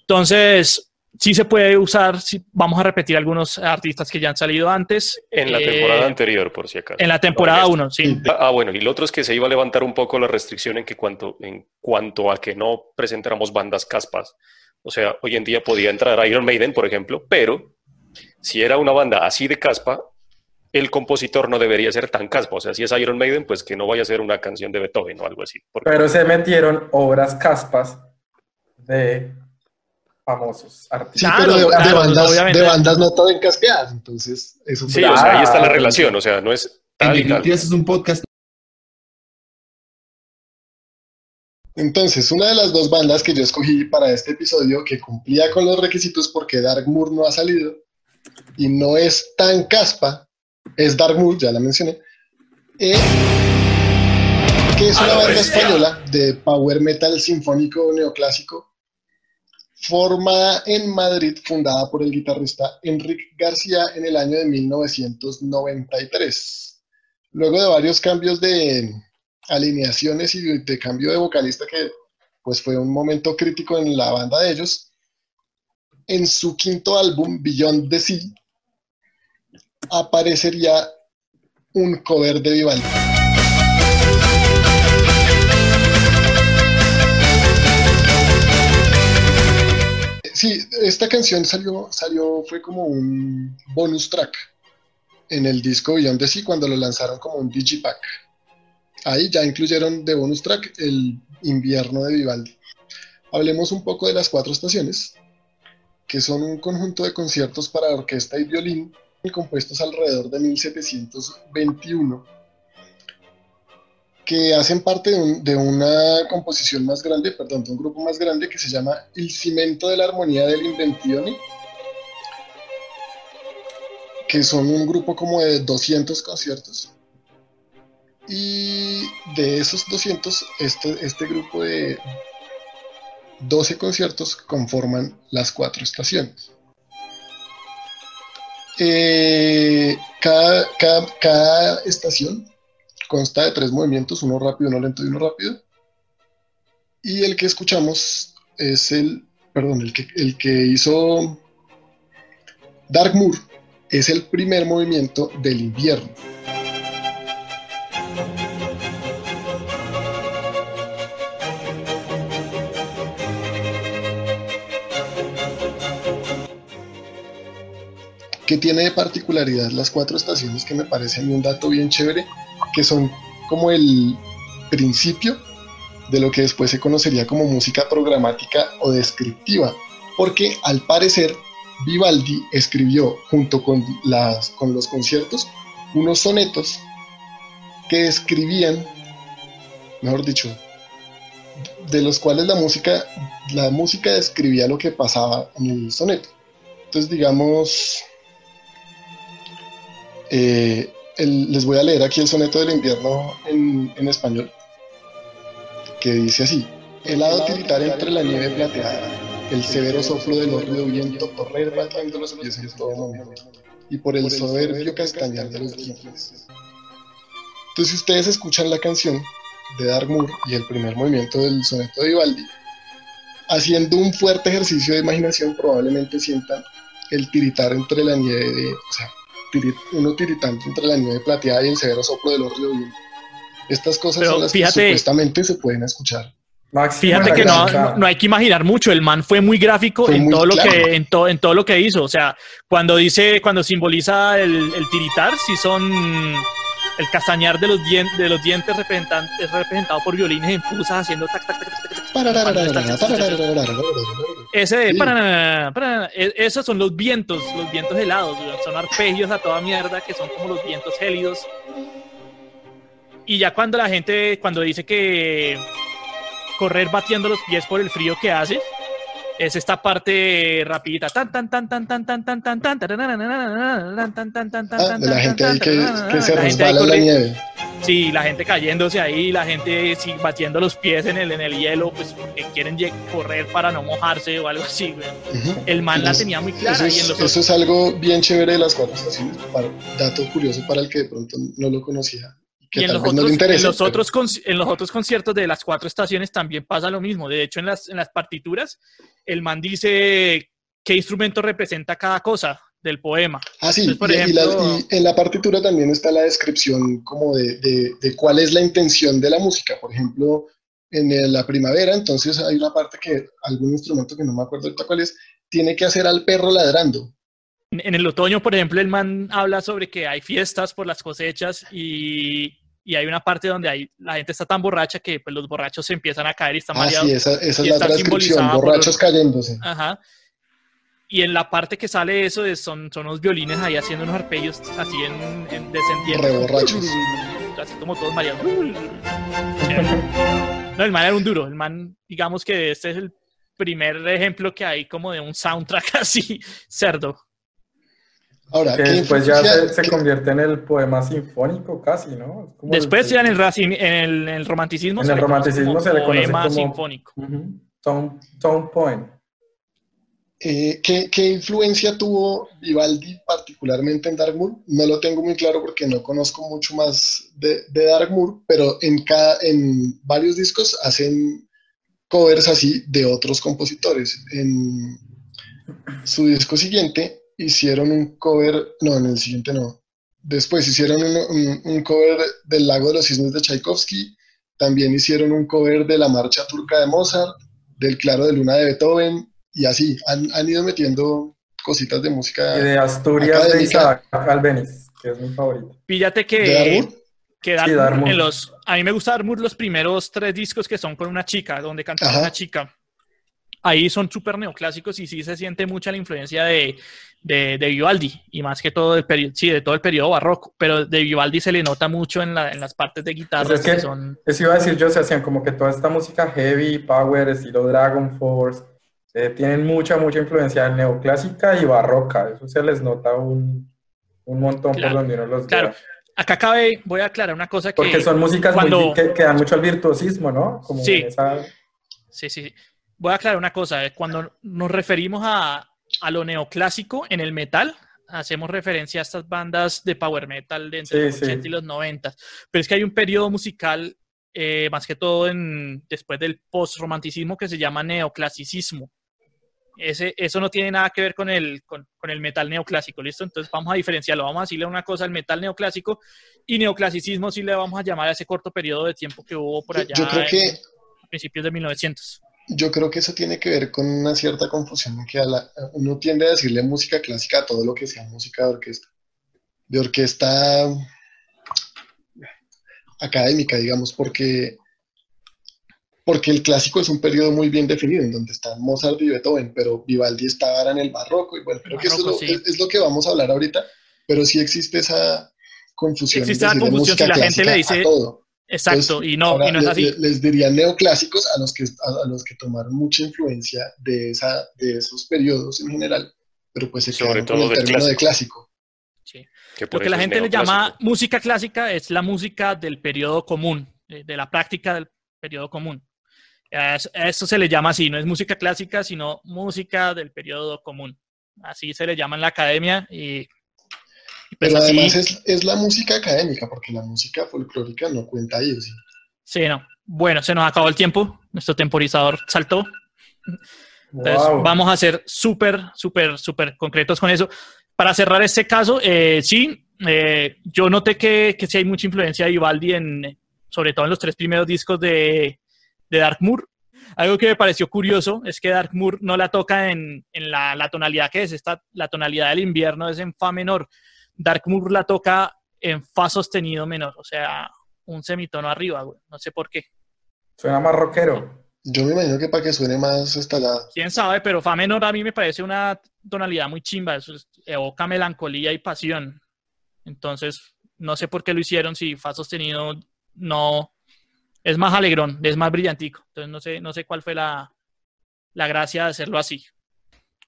Entonces, sí se puede usar, vamos a repetir algunos artistas que ya han salido antes. En la temporada eh, anterior, por si acaso. En la temporada 1, sí. Ah, bueno, y lo otro es que se iba a levantar un poco la restricción en, que cuanto, en cuanto a que no presentáramos bandas caspas. O sea, hoy en día podía entrar Iron Maiden, por ejemplo, pero si era una banda así de caspa, el compositor no debería ser tan caspa. O sea, si es Iron Maiden, pues que no vaya a ser una canción de Beethoven o algo así. Pero se metieron obras caspas de famosos artistas. Sí, pero de, bandas, no tan caspeadas, entonces eso Sí, o sea, ahí está la relación, o sea, no es tal y tal. es un podcast. Entonces, una de las dos bandas que yo escogí para este episodio que cumplía con los requisitos porque Dark Moor no ha salido y no es tan caspa, es Dark Moon, ya la mencioné, eh, que es una ah, banda española de power metal sinfónico neoclásico formada en Madrid, fundada por el guitarrista Enrique García en el año de 1993. Luego de varios cambios de alineaciones y de cambio de vocalista, que pues fue un momento crítico en la banda de ellos, en su quinto álbum, Beyond the Sea, aparecería un cover de Vivaldi. Sí, esta canción salió, salió, fue como un bonus track en el disco Beyond the Sea cuando lo lanzaron como un digipack. Ahí ya incluyeron de bonus track el invierno de Vivaldi. Hablemos un poco de las cuatro estaciones, que son un conjunto de conciertos para orquesta y violín compuestos alrededor de 1721, que hacen parte de, una composición más grande, perdón, de un grupo más grande que se llama El Cimento de la Armonía del Inventione, que son un grupo como de 200 conciertos. Y de esos 200, este, este grupo de 12 conciertos conforman las cuatro estaciones. Eh, cada, cada, estación consta de tres movimientos, uno rápido, uno lento y uno rápido. Y el que escuchamos es el, perdón, el que, el que hizo Dark Moor, es el primer movimiento del invierno. que tiene de particularidad las cuatro estaciones que me parece un dato bien chévere, que son como el principio de lo que después se conocería como música programática o descriptiva, porque al parecer Vivaldi escribió junto con, las, con los conciertos unos sonetos que describían, mejor dicho, de los cuales la música, la música describía lo que pasaba en el soneto. Entonces, digamos, eh, les voy a leer aquí el soneto del invierno en, español, que dice así, helado tiritar entre la nieve plateada, el severo soplo del horrido viento correr batiendo los pies en todo momento, y por el soberbio castañar de los dientes. Entonces, si ustedes escuchan la canción de Dark Moor y el primer movimiento del soneto de Vivaldi, haciendo un fuerte ejercicio de imaginación, probablemente sientan el tiritar entre la nieve de, o sea, uno tiritante entre la nieve plateada y el severo soplo del río Estas cosas son las que supuestamente se pueden escuchar. fíjate que no, no, hay que imaginar mucho. El man fue muy gráfico en todo lo que en, en todo lo que hizo. O sea, cuando dice, cuando simboliza el, tiritar, si son el castañar de los, dientes de los dientes es representado por violines en fusas haciendo tac, tac, tac, Ese de esos son los vientos, los vientos helados, son arpegios a toda mierda que son como los vientos gélidos. Y ya cuando la gente, cuando dice que correr batiendo los pies por el frío que hace, es esta parte rapidita tan tan tan tan tan tan tan tan tan tan tan tan tan tan la gente ahí que se resbala en la nieve sí la gente cayéndose ahí la gente batiendo los pies en el en el hielo pues porque quieren correr para no mojarse o algo así el man la tenía muy clara eso es algo bien chévere de las cuatro estaciones dato curioso para el que de pronto no lo conocía y en los, no otros, interese. en, los pero- otros conci- en los otros conciertos de las cuatro estaciones también pasa lo mismo. De hecho, en las, en las partituras, el man dice qué instrumento representa cada cosa del poema. Ah, sí, Entonces, por y, y la- ejemplo- y en la partitura también está la descripción como de, de- de cuál es la intención de la música. Por ejemplo, en la primavera, entonces hay una parte que algún instrumento que no me acuerdo ahorita cuál es, tiene que hacer al perro ladrando. En el otoño, por ejemplo, el man habla sobre que hay fiestas por las cosechas y, y hay una parte donde hay, la gente está tan borracha que pues, los borrachos se empiezan a caer y están Ah, mareados. sí, esa, es la transcripción, borrachos los- cayéndose. Ajá. Y en la parte que sale eso es- son, son unos violines ahí haciendo unos arpegios así en, en descendiendo. Re borrachos. Así como todos mareados. No, el man era un duro. El man, digamos que este es el primer ejemplo que hay como de un soundtrack así cerdo. Ahora, Que ¿qué después ya se, convierte en el poema sinfónico casi, ¿no? Como Después el- ya en el, raci- en el, en el romanticismo, En se el le conoce romanticismo como se le conoce poema como- sinfónico. Ujú. Tone, tone poem. Eh, ¿qué, qué influencia tuvo Vivaldi particularmente en Dark Moor? No lo tengo muy claro porque no conozco mucho más de, de Dark Moor, pero en, cada, en varios discos hacen covers así de otros compositores. En su disco siguiente hicieron un cover, no, en el siguiente no. Después hicieron un, un- un cover del Lago de los Cisnes de Tchaikovsky, también hicieron un cover de la Marcha Turca de Mozart, del Claro de Luna de Beethoven, y así, han, han ido metiendo cositas de música Y de Asturias de académica. Isaac Albeniz, que es mi favorito. Píllate que, de que Sí, Moor. en los, a mí me gusta Dark Moor los primeros tres discos que son con una chica, donde canta Ajá. una chica. Ahí son súper neoclásicos y sí se siente mucha la influencia de, de, de Vivaldi y más que todo del periodo, sí, de todo el periodo barroco, pero de Vivaldi se le nota mucho en, la- en las partes de guitarra Pues es que que- son... Eso iba a decir yo, se hacían como que toda esta música heavy, power, estilo Dragon Force, eh, tienen mucha, mucha influencia neoclásica y barroca. Eso se les nota un, un montón Claro, por donde uno los Claro, acá cabe, voy a aclarar una cosa que... Porque son músicas muy cuando- que, que dan mucho al virtuosismo, ¿no? Como Sí. esa- Sí, sí. Sí. Voy a aclarar una cosa. eh, Cuando nos referimos a, a lo neoclásico en el metal, hacemos referencia a estas bandas de power metal de entre Sí, los sí. 80 y los 90. Pero es que hay un periodo musical, eh, más que todo en, después del post-romanticismo, que se llama neoclasicismo. Ese, eso no tiene nada que ver con el, con, con el metal neoclásico, ¿listo? Entonces vamos a diferenciarlo. Vamos a decirle una cosa al metal neoclásico y neoclasicismo sí le vamos a llamar a ese corto periodo de tiempo que hubo por Yo- allá yo creo en que- principios de 1900. Yo creo que eso tiene que ver con una cierta confusión, que a la- uno tiende a decirle música clásica a todo lo que sea música de orquesta. De orquesta académica, digamos, porque, porque el clásico es un periodo muy bien definido, en donde están Mozart y Beethoven, pero Vivaldi está ahora en el barroco, y bueno, creo que eso es lo, es- lo que vamos a hablar ahorita, pero sí existe esa confusión. Existe esa confusión si la gente le a dice- todo. Exacto, Entonces, y no, ahora y no es así. le- les diría neoclásicos a los que a, a los que tomaron mucha influencia de esa de esos periodos en general, pero pues se Sobre quedaron con todo el del término de clásico. Sí. Que Lo que la gente le llama música clásica es la música del periodo común, de, de la práctica del periodo común. A eso- se le llama así, no es música clásica, sino música del periodo común. Así se le llama en la academia y pues Pero así, además es, es la música académica, porque la música folclórica no cuenta ahí. ¿sí? sí, no. Bueno, se nos acabó el tiempo, nuestro temporizador saltó. Entonces, Wow. vamos a ser súper, súper, súper concretos con eso. Para cerrar este caso, eh, sí, eh, yo noté que, que sí hay mucha influencia de Vivaldi, en, sobre todo en los tres primeros discos de, de Dark Moor. Algo que me pareció curioso es que Dark Moor no la toca en, en la, la tonalidad que es, esta, la tonalidad del invierno es en Fa menor. Dark Moor la toca en Fa sostenido menor, o sea, un semitono arriba, güey. no sé por qué. Suena más rockero. Yo me imagino que para que suene más estalada. Quién sabe, pero Fa menor a mí me parece una tonalidad muy chimba. Eso es- evoca melancolía y pasión. Entonces, no sé por qué lo hicieron. Si Fa sostenido no. Es más alegrón, es más brillantico. Entonces, no sé, no sé cuál fue la, la gracia de hacerlo así.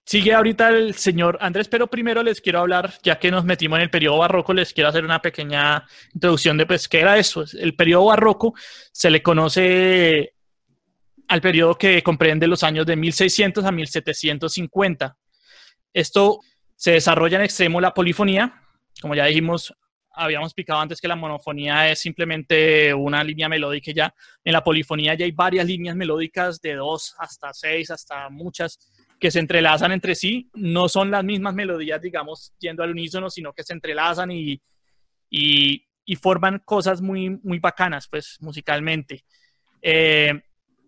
Sigue ahorita el señor Andrés, pero primero les quiero hablar, ya que nos metimos en el periodo barroco, les quiero hacer una pequeña introducción de pues, qué era eso. El periodo barroco se le conoce al periodo que comprende los años de 1600 a 1750. Esto se desarrolla en extremo la polifonía, como ya dijimos, habíamos explicado antes que la monofonía es simplemente una línea melódica ya. En la polifonía ya hay varias líneas melódicas de dos hasta seis, hasta muchas, que se entrelazan entre sí. No son las mismas melodías, digamos, yendo al unísono, sino que se entrelazan y, y, forman cosas muy, muy bacanas, pues, musicalmente. Eh,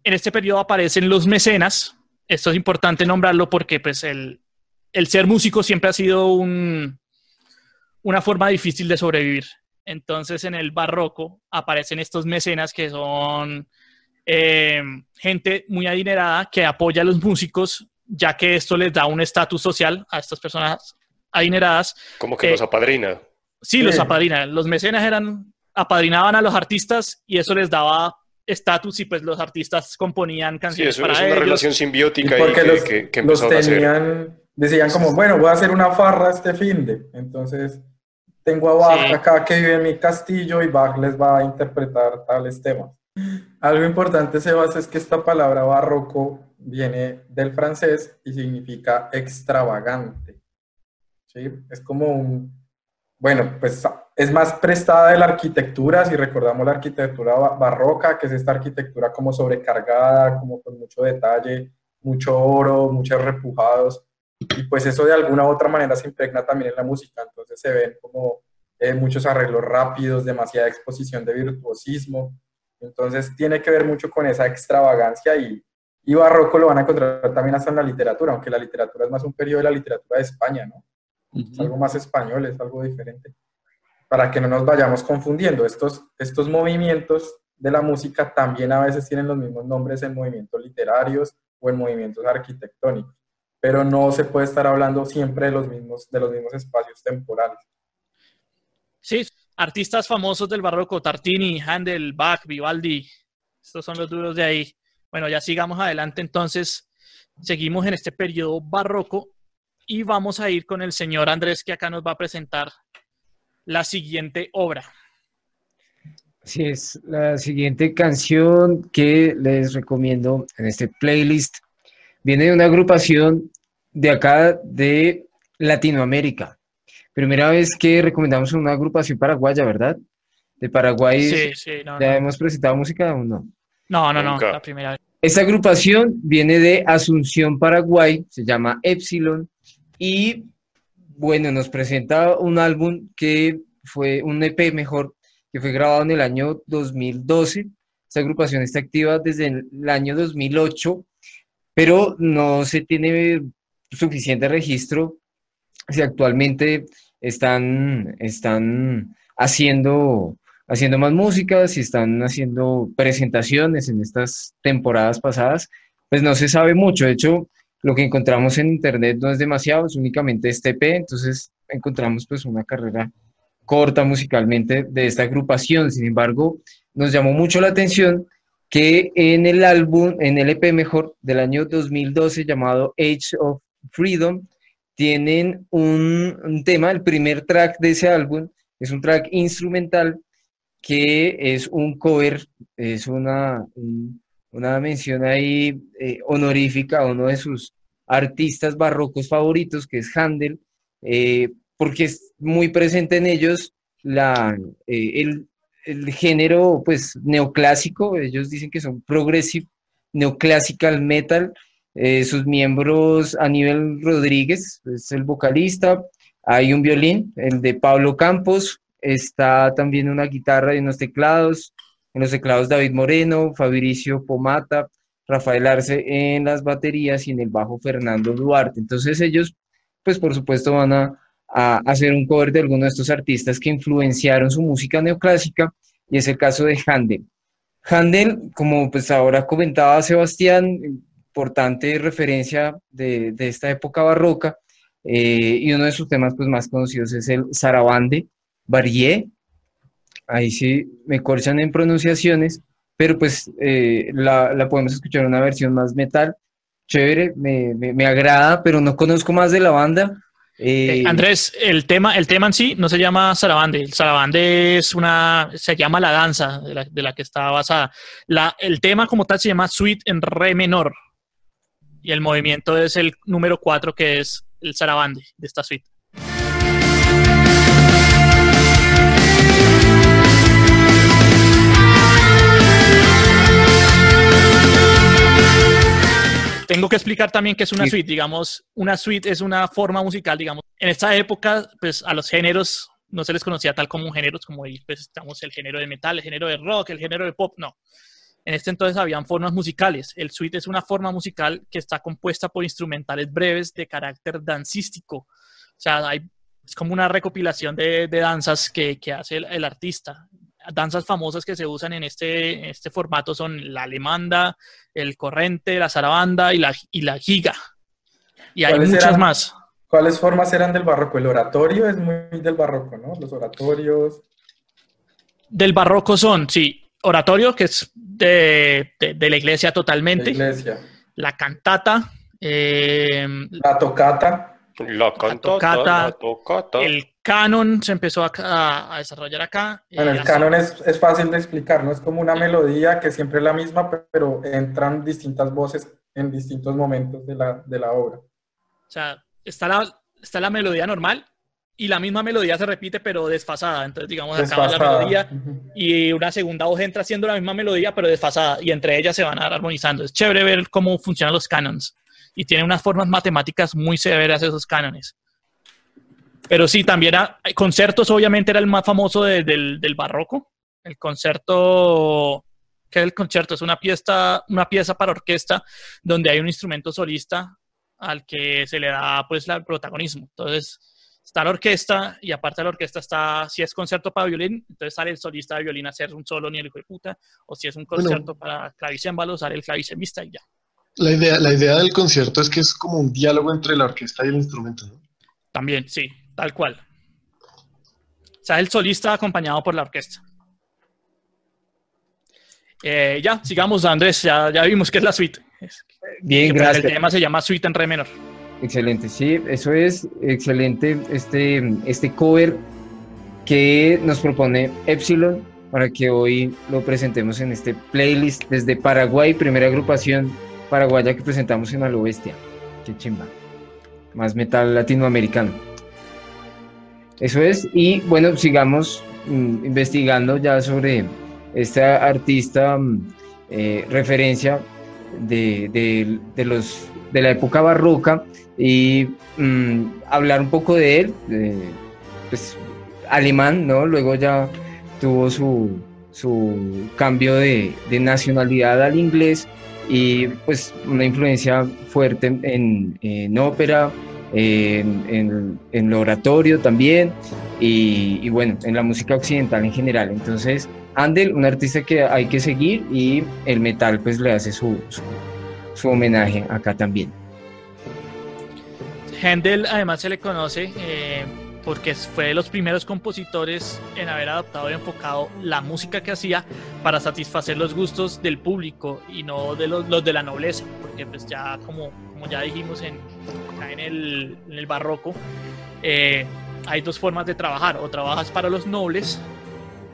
en este periodo aparecen los mecenas. Esto es importante nombrarlo porque, pues, el, el ser músico siempre ha sido un, una forma difícil de sobrevivir. Entonces, en el barroco aparecen estos mecenas que son eh, gente muy adinerada que apoya a los músicos, ya que esto les da un estatus social a estas personas adineradas. Como que Eh, los apadrina. Sí, los Sí. apadrinan. Los mecenas eran, apadrinaban a los artistas y eso les daba estatus y pues los artistas componían Sí, canciones eso para es una ellos. relación simbiótica porque que, los, que- que los empezaron a hacer. tenían, decían como, bueno, voy a hacer una farra este fin de. Entonces, tengo a Bach Sí. acá que vive en mi castillo y Bach les va a interpretar tales temas. Algo importante, Sebas, es que esta palabra barroco viene del francés y significa extravagante. ¿Sí? Es como un, bueno, pues es más prestada de la arquitectura, si recordamos la arquitectura ba- barroca, que es esta arquitectura como sobrecargada, como con mucho detalle, mucho oro, muchos repujados, y pues eso de alguna u otra manera se impregna también en la música, entonces se ven como eh, muchos arreglos rápidos, demasiada exposición de virtuosismo, entonces tiene que ver mucho con esa extravagancia y, y barroco lo van a encontrar también hasta en la literatura, aunque la literatura es más un periodo de la literatura de España, ¿no? es algo más español, es algo diferente. Para que no nos vayamos confundiendo, estos, estos movimientos de la música también a veces tienen los mismos nombres en movimientos literarios o en movimientos arquitectónicos, pero no se puede estar hablando siempre de los mismos, de los mismos espacios temporales. Sí, artistas famosos del barroco, Tartini, Handel, Bach, Vivaldi, estos son los duros de ahí. Bueno, ya sigamos adelante entonces, seguimos en este periodo barroco y vamos a ir con el señor Andrés que acá nos va a presentar la siguiente obra. Así es, la siguiente canción que les recomiendo en este playlist viene de una agrupación de acá de Latinoamérica. Primera vez que recomendamos una agrupación paraguaya, ¿verdad? De Paraguay, Sí, sí, no, ¿ya no, hemos presentado música o no? no, no, no, la primera vez. Esta agrupación viene de Asunción, Paraguay, se llama Epsilon y bueno, nos presenta un álbum que fue un EP mejor, que fue grabado en el año 2012. Esta agrupación está activa desde el año 2008, pero no se tiene suficiente registro si actualmente están, están haciendo haciendo más música, si están haciendo presentaciones en estas temporadas pasadas, pues no se sabe mucho. De hecho, lo que encontramos en internet no es demasiado, es únicamente este EP, entonces encontramos pues una carrera corta musicalmente de esta agrupación. Sin embargo, nos llamó mucho la atención que en el álbum, en el EP mejor del año 2012 llamado Age of Freedom, tienen un, tema, el primer track de ese álbum, es un track instrumental que es un cover, es una, un- una mención ahí eh, honorífica a uno de sus artistas barrocos favoritos, que es Handel, eh, porque es muy presente en ellos la, eh, el, el género pues neoclásico, ellos dicen que son progressive neoclassical metal, eh, sus miembros Aníbal Rodríguez es el vocalista, hay un violín, el de Pablo Campos, está también una guitarra y unos teclados, en los teclados David Moreno, Fabricio Pomata, Rafael Arce en las baterías y en el bajo Fernando Duarte. Entonces ellos, pues por supuesto van a, a hacer un cover de algunos de estos artistas que influenciaron su música neoclásica y es el caso de Handel. Handel, como pues ahora comentaba Sebastián, importante referencia de, de esta época barroca, eh, y uno de sus temas pues, más conocidos es el Sarabande, Varié, ahí sí me corchan en pronunciaciones, pero pues eh, la, la, podemos escuchar en una versión más metal, chévere, me, me, me agrada, pero no conozco más de la banda. Eh, Andrés, el tema, el tema en sí no se llama Sarabande. El Sarabande es una, se llama la danza de la, de la que está basada. La, el tema como tal se llama Suite en Re menor. Y el movimiento es el número 4, que es el Sarabande de esta suite. Tengo que explicar también que es una suite, digamos, una suite es una forma musical, digamos. En esta época, pues a los géneros no se les conocía tal como géneros, como pues estamos el género de metal, el género de rock, el género de pop, no. En este entonces habían formas musicales. El suite es una forma musical que está compuesta por instrumentales breves de carácter dancístico. O sea, hay, es como una recopilación de, de danzas que, que hace el, el, artista danzas famosas que se usan en este, este formato son la alemanda, el corrente, la zarabanda y la, y la giga. Y hay muchas eran, más. ¿Cuáles formas eran del barroco? El oratorio es muy del barroco, ¿no? Los oratorios. Del barroco son, sí, oratorio, que es de, de, de la iglesia totalmente. La iglesia. La cantata. Eh, la tocata. La cantata, tocata, la tocata. El canon se empezó a, a, a desarrollar acá. Bueno, el Eh, canon es, es, fácil de explicar, ¿no? Es como una melodía que siempre es la misma, pero entran distintas voces en distintos momentos de la, de la obra. O sea, está la, está la melodía normal y la misma melodía se repite, pero desfasada. Entonces, digamos, acaba la melodía y una segunda voz entra haciendo la misma melodía, pero desfasada. Y entre ellas se van a armonizando. Es chévere ver cómo funcionan los canons. Y tiene unas formas matemáticas muy severas esos cánones. Pero sí, también hay conciertos, obviamente era el más famoso de, del, del, barroco. El concierto, ¿qué es el concierto? Es una pieza, una pieza para orquesta donde hay un instrumento solista al que se le da pues el protagonismo. Entonces está la orquesta y aparte de la orquesta está, si es concierto para violín, entonces sale el solista de violín a hacer un solo ni el hijo de puta, o si es un concierto bueno, para clavicémbalo, sale el clavicembista y ya. La idea, la idea del concierto es que es como un diálogo entre la orquesta y el instrumento, ¿no? También, sí, tal cual. O sea, el solista acompañado por la orquesta. Eh, ya, sigamos, Andrés, ya, ya vimos que es la suite. Bien, que, gracias. El tema se llama suite en re menor. Excelente, sí, eso es excelente este, este cover que nos propone Epsilon para que hoy lo presentemos en este playlist desde Paraguay, primera agrupación paraguaya que presentamos en A lo Bestia. Qué chimba. Más metal latinoamericano. Eso es. Y bueno, sigamos mmm, investigando ya sobre esta artista mmm, eh, referencia de, de, los, de la época barroca y mmm, hablar un poco de él. pues alemán, ¿no? Luego ya tuvo su, su cambio de, nacionalidad al inglés y pues una influencia fuerte en, ópera, en, en, lo oratorio también y, y, bueno, en la música occidental en general. Entonces, Andel, un artista que hay que seguir y el metal pues le hace su, su, su homenaje acá también. Händel además se le conoce eh, porque fue de los primeros compositores en haber adaptado y enfocado la música que hacía para satisfacer los gustos del público y no de los, de la nobleza, porque pues ya como, ya dijimos en, en, el, en el barroco, eh, hay dos formas de trabajar, o trabajas para los nobles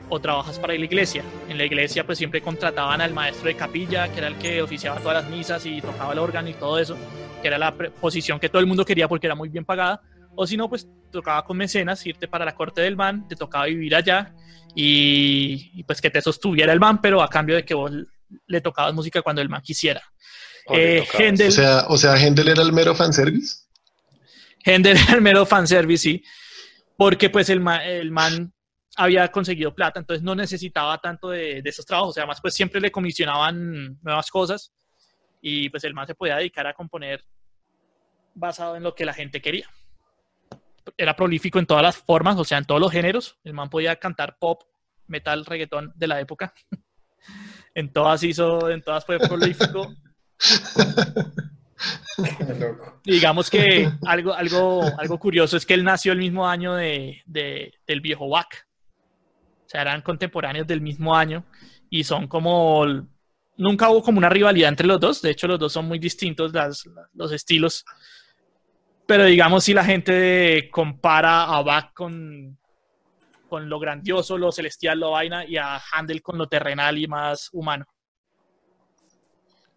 o trabajas para la iglesia. En la iglesia pues siempre contrataban al maestro de capilla, que era el que oficiaba todas las misas y tocaba el órgano y todo eso, que era la posición que todo el mundo quería porque era muy bien pagada o si no, pues tocaba con mecenas, irte para la corte del man, te tocaba vivir allá y, y, pues que te sostuviera el man, pero a cambio de que vos le tocabas música cuando el man quisiera. Eh, Händel, o, sea, o sea, Händel era el mero fanservice. Händel era el mero fanservice, sí, porque pues el man, el man había conseguido plata, entonces no necesitaba tanto de, de esos trabajos, además pues siempre le comisionaban nuevas cosas y pues el man se podía dedicar a componer basado en lo que la gente quería era prolífico en todas las formas, o sea, en todos los géneros. El man podía cantar pop, metal, reggaetón de la época. En todas hizo, en todas fue prolífico. Digamos que algo, algo, algo curioso es que él nació el mismo año de, de- del viejo Bach. O sea, eran contemporáneos del mismo año y son como... Nunca hubo como una rivalidad entre los dos. De hecho, los dos son muy distintos las- los estilos. Pero digamos, si la gente compara a Bach con, con lo grandioso, lo celestial, lo vaina, y a Handel con lo terrenal y más humano.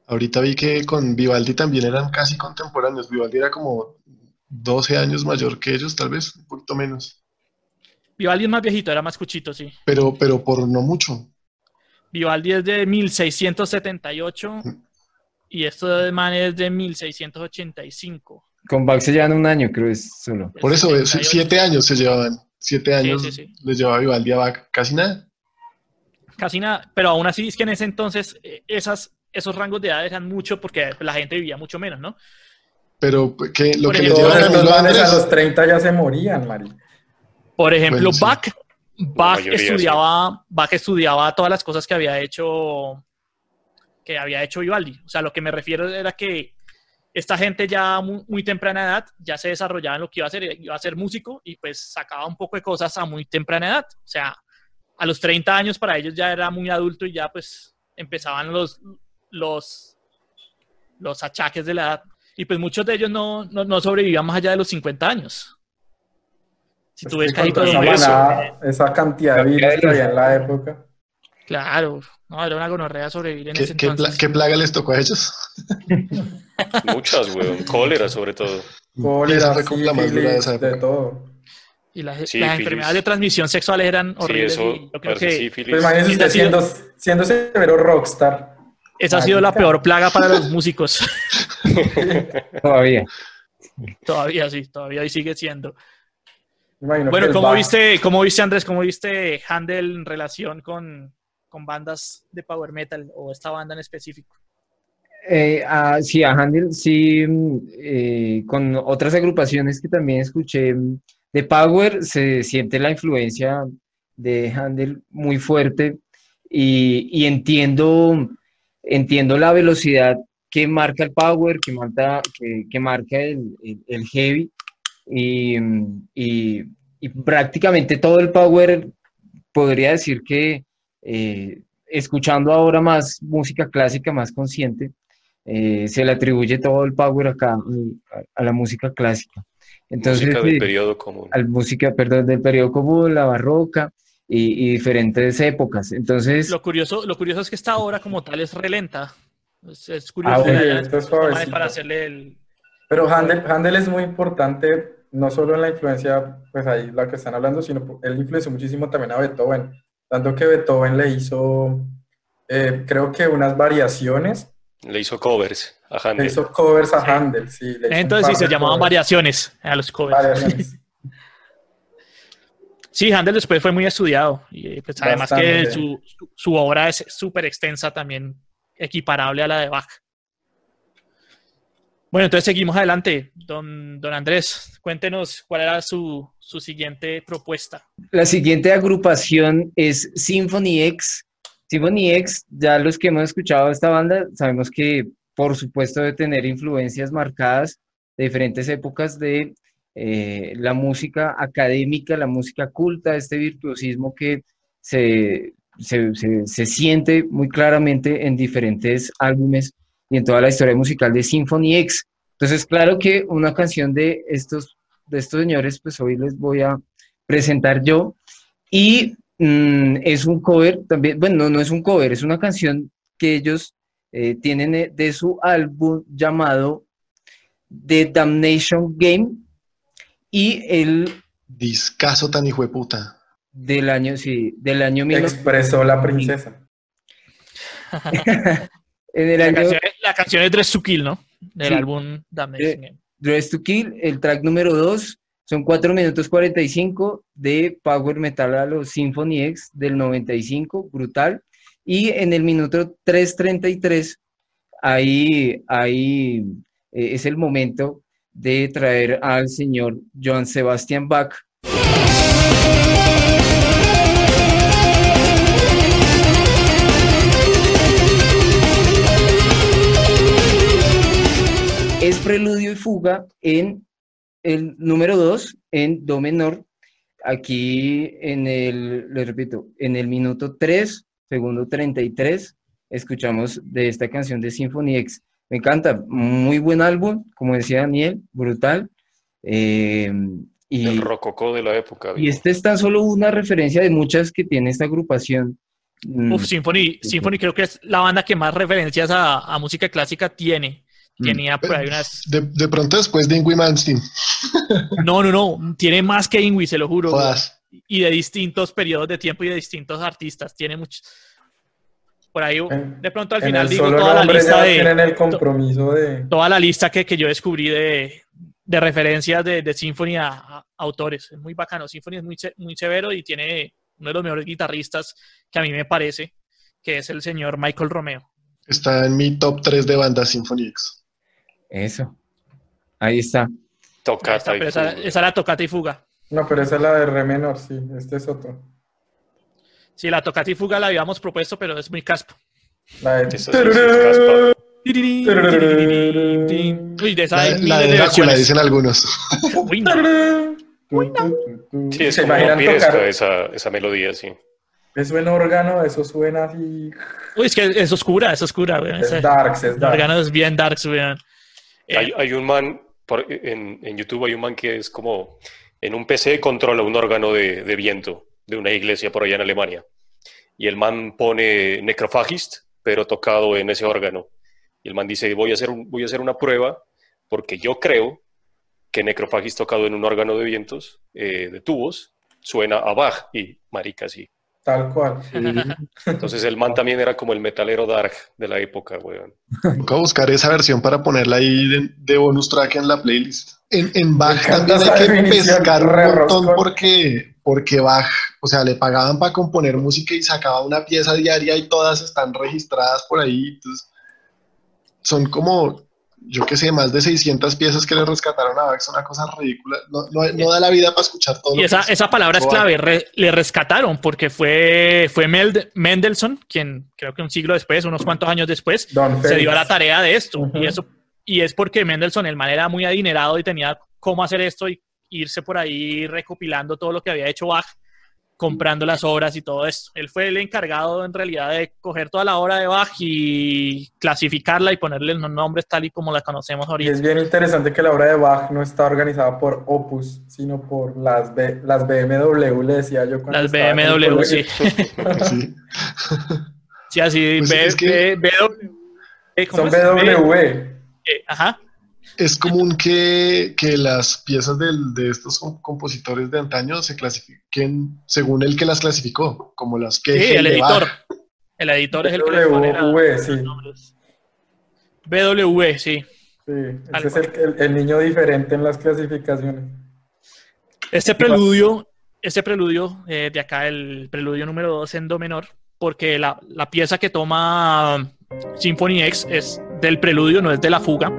Ahorita vi que con Vivaldi también eran casi contemporáneos. Vivaldi era como 12 años mayor que ellos, tal vez, un poquito menos. Vivaldi es más viejito, era más cuchito, sí. Pero, pero por no mucho. Vivaldi es de 1678 y esto de man es de 1685. Con Bach se llevan un año, creo es solo. Por eso, eh, 78. siete años se llevaban. Siete años sí, sí. les llevaba Vivaldi a Bach. Casi nada. Casi nada, pero aún así es que en ese entonces eh, esas, esos rangos de edad eran mucho porque la gente vivía mucho menos, ¿no? Pero pues, que lo Por que le ejemplo, llevan a los 30 ya se morían, Mari. Por ejemplo, Bueno, sí. Bach, sí. estudiaba, Bach estudiaba todas las cosas que había hecho que había hecho Vivaldi. O sea, lo que me refiero era que esta gente ya muy, muy temprana edad ya se desarrollaba en lo que iba a hacer, iba a ser músico y pues sacaba un poco de cosas a muy temprana edad. O sea, a los 30 años para ellos ya era muy adulto y ya pues empezaban los, los, los achaques de la edad. Y pues muchos de ellos no, no, no sobrevivían más allá de los 50 años. Si tú ves casi todo esa, eso, cantidad de virus que había en la época. Claro, no, era una gonorrea sobrevivir en ¿Qué, ese qué pla- qué plaga les tocó a ellos? Muchas, weón. Cólera, sobre todo. Cólera, fue como la más dura de todo. Y las, Sí, enfermedades de transmisión sexuales eran Sí, horribles. eso, y yo creo que sífilis. Pues imagínense usted siendo, siendo severo rockstar. esa ha sido la peor plaga para los músicos. Todavía. todavía sí, todavía y sigue siendo. Bueno, el ¿cómo viste, ¿cómo viste, Andrés? ¿Cómo viste Handel en relación con, con bandas de power metal o esta banda en específico? Eh, ah, sí, a Handel, sí, mm, eh, con otras agrupaciones que también escuché mm, de Power, se siente la influencia de Handel muy fuerte y, y entiendo, entiendo la velocidad que marca el Power, que marca, que, que marca el, el- el Heavy y, y- y prácticamente todo el Power podría decir que eh, escuchando ahora más música clásica, más consciente, eh, se le atribuye todo el power acá a, a la música clásica. Entonces, música del sí, periodo común. al música, perdón, del periodo común, la barroca y, y diferentes épocas. Entonces, Lo curioso, lo curioso es que esta obra como tal es relenta. Es, es curioso Ah, bueno, es para hacerle el... Pero Handel, Handel es muy importante, no solo en la influencia, pues ahí la que están hablando, sino él influenció muchísimo también a Beethoven. Tanto que Beethoven le hizo, eh, creo que unas variaciones, Le hizo covers a le Handel. hizo covers a Sí. Handel. Sí, le Entonces sí, se llamaban covers, variaciones a los covers. variaciones. Sí, Handel después fue muy estudiado. Y pues, además que Bastante. su- su obra es súper extensa también, equiparable a la de Bach. Bueno, entonces seguimos adelante. Don, Andrés, cuéntenos cuál era su, su siguiente propuesta. la siguiente agrupación es Symphony X. Symphony X, ya los que hemos escuchado esta banda, sabemos que por supuesto debe tener influencias marcadas de diferentes épocas de eh, la música académica, la música culta, este virtuosismo que se, se- se siente muy claramente en diferentes álbumes y en toda la historia musical de Symphony X. Entonces, claro que una canción de estos, de estos señores, pues hoy les voy a presentar yo. Y mm, es un cover también, bueno, no, no es un cover, es una canción que ellos eh, tienen eh, de su álbum llamado The Damnation Game y el Discaso tan hijo de puta. del año, sí, del año 1900 Expresó la princesa. en el La año canción, la canción es Dress to Kill, ¿no? Del Sí. álbum Damnation Eh. Dress to Kill, el track número 2, son 4 minutos 45 de Power Metal a los Symphony X del 95, brutal. Y en el minuto 3.33, ahí, ahí eh, es el momento de traer al señor Johann Sebastian Bach. Preludio y fuga en el número 2 en do menor. Aquí en el, le repito, en el minuto 3, segundo 33, escuchamos de esta canción de Symphony X. Me encanta, muy buen álbum, como decía Daniel, brutal. Eh, y, El rococó de la época. y esta es tan solo una referencia de muchas que tiene esta agrupación. Mm, Uf, Symphony, Symphony creo que es la banda que más referencias a, a música clásica tiene. Mm. Tenía por ahí unas... De, de pronto después de Ingrid Malmsteen. No, no, no. Tiene más que Ingui, se lo juro. Jodas. Y de distintos periodos de tiempo y de distintos artistas. Tiene muchos. Por ahí, En- de pronto al En final digo toda la lista de... tienen el compromiso de... toda la lista que, que yo descubrí de, de referencias de, de Symphony a, a autores. Es muy bacano. Symphony es muy, muy severo y tiene uno de los mejores guitarristas que a mí me parece, que es el señor Michael Romeo. Está en mi top 3 de bandas Symphony X. Eso. Ahí está. Tocata Esta, y pero esa, fuga. esa era tocata y fuga. No, pero esa es la de re menor, sí, este es otro. Sí, la tocata y fuga la habíamos propuesto, pero es muy caspo. La de... Sí, es caspa. Uy, de esa La, hay la de de Drácula, dicen algunos. Uy, no. Sí, es ¿Se como tocar? esa, esa melodía, sí. Eso en órgano, eso suena así... Uy, es que es oscura, es oscura. weón. Es darks, es El darks. órgano es bien dark, weón. Eh, Hay, hay un man, por- en, en YouTube hay un man que es como, en un PC controla un órgano de, de viento de una iglesia por allá en Alemania. Y el man pone Necrophagist, pero tocado en ese órgano. Y el man dice, voy a hacer, un- voy a hacer una prueba porque yo creo que Necrophagist tocado en un órgano de vientos, eh, de tubos, suena a Bach. Y marica, sí. Tal cual. Entonces el man también era como el metalero dark de la época, weón. Toca buscar esa versión para ponerla ahí de, de bonus track en la playlist. En, en Bach también hay que pescar un montón porque, porque Bach, o sea, le pagaban para componer música y sacaba una pieza diaria y todas están registradas por ahí. Entonces, son como, yo qué sé, más de 600 piezas que le rescataron a Bach. Es una cosa ridícula. No, no, no da la vida para escuchar todo Y lo esa, que esa palabra es clave, re- le rescataron porque fue, fue Meld- Mendelssohn, quien creo que un siglo después, unos cuantos años después, Don se dio a la tarea de esto. Y, eso y es porque Mendelssohn, el man era muy adinerado y tenía cómo hacer esto y irse por ahí recopilando todo lo que había hecho Bach, comprando las obras y todo esto. Él fue el encargado en realidad de coger toda la obra de Bach y clasificarla y ponerle los nombres tal y como la conocemos Y ahorita. es bien interesante que la obra de Bach no está organizada por Opus, sino por las, B- las BMW, le decía yo. cuando Las BMW, sí. Sí. Sí, así, Pues B- es que- B- BW, ¿cómo Son es? BW. Eh, ajá. Es común que, que las piezas del- de estos com- compositores de antaño se clasifiquen según el que las clasificó, como las que Sí, el editor. El editor es el que le pone la- BW, sí. los nombres. BW, sí. Sí, ese es el, el- el niño diferente en las clasificaciones. Este preludio, este preludio eh, de acá, el preludio número 2 en do menor, porque la, la pieza que toma Symphony X es del preludio, no es de la fuga.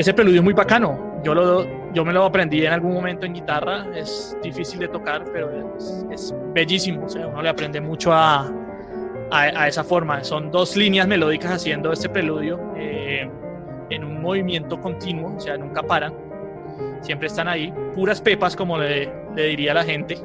Ese preludio es muy bacano. Yo, lo, yo me lo aprendí en algún momento en guitarra. Es difícil de tocar, pero es, es bellísimo. O sea, uno le aprende mucho a, a, a esa forma. Son dos líneas melódicas haciendo este preludio eh, en un movimiento continuo, o sea, nunca paran. Siempre están ahí, puras pepas, como le, le diría la gente.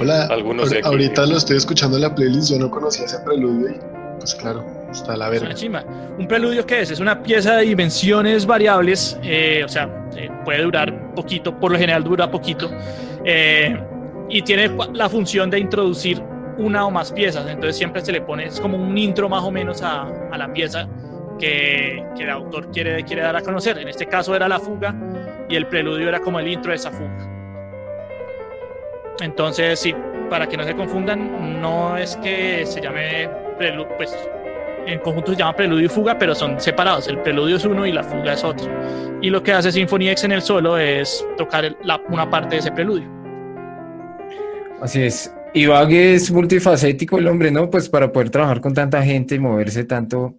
Hola, Algunos de aquí, ahorita lo estoy escuchando en la playlist, yo no conocía ese preludio y pues claro, está la Es verga. una chimba. ¿Un preludio qué es? Es una pieza de dimensiones variables, eh, o sea, eh, puede durar poquito, por lo general dura poquito, eh, y tiene la función de introducir una o más piezas, entonces siempre se le pone, es como un intro más o menos a, a la pieza que, que el autor quiere, quiere dar a conocer. En este caso era la fuga y el preludio era como el intro de esa fuga. Entonces, sí, para que no se confundan, no es que se llame preludio, pues en conjunto se llama preludio y fuga, pero son separados. El preludio es uno y la fuga es otro. Y lo que hace Symphony X en el solo es tocar la- una parte de ese preludio. Así es. Y Bach es multifacético el hombre, ¿no? Pues para poder trabajar con tanta gente y moverse tanto,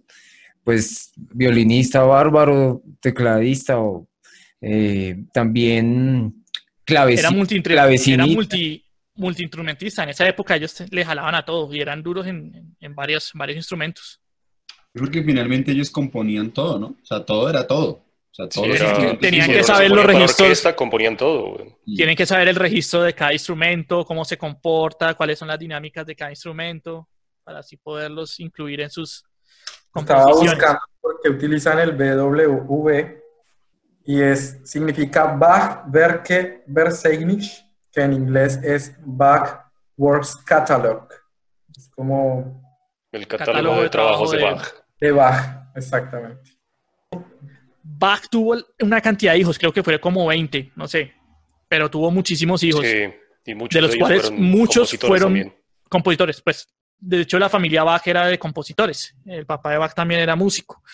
pues violinista bárbaro, tecladista o eh, también claveci- Era, multi, multiinstrumentista. En esa época ellos le jalaban a todo y eran duros en, en- varios instrumentos. Creo que finalmente ellos componían todo, ¿no? O sea, todo era todo. O sea, todo Sí, los era- instrumentos tenían que saber los registros. orquesta, componían todo. güey. Tienen que saber el registro de cada instrumento, cómo se comporta, cuáles son las dinámicas de cada instrumento, para así poderlos incluir en sus Estaba composiciones. buscando porque utilizan el BWV y es, significa Bach Werke Verzeichnis, que en inglés es Bach Works Catalog. Es como El Catálogo catálogo de de trabajos de Bach. De Bach, exactamente. Bach tuvo una cantidad de hijos, creo que fue como 20, no sé, pero tuvo muchísimos hijos, Sí, y muchos de los ellos cuales fueron muchos compositores fueron también. compositores. Pues, de hecho, la familia Bach era de compositores. El papá de Bach también era músico.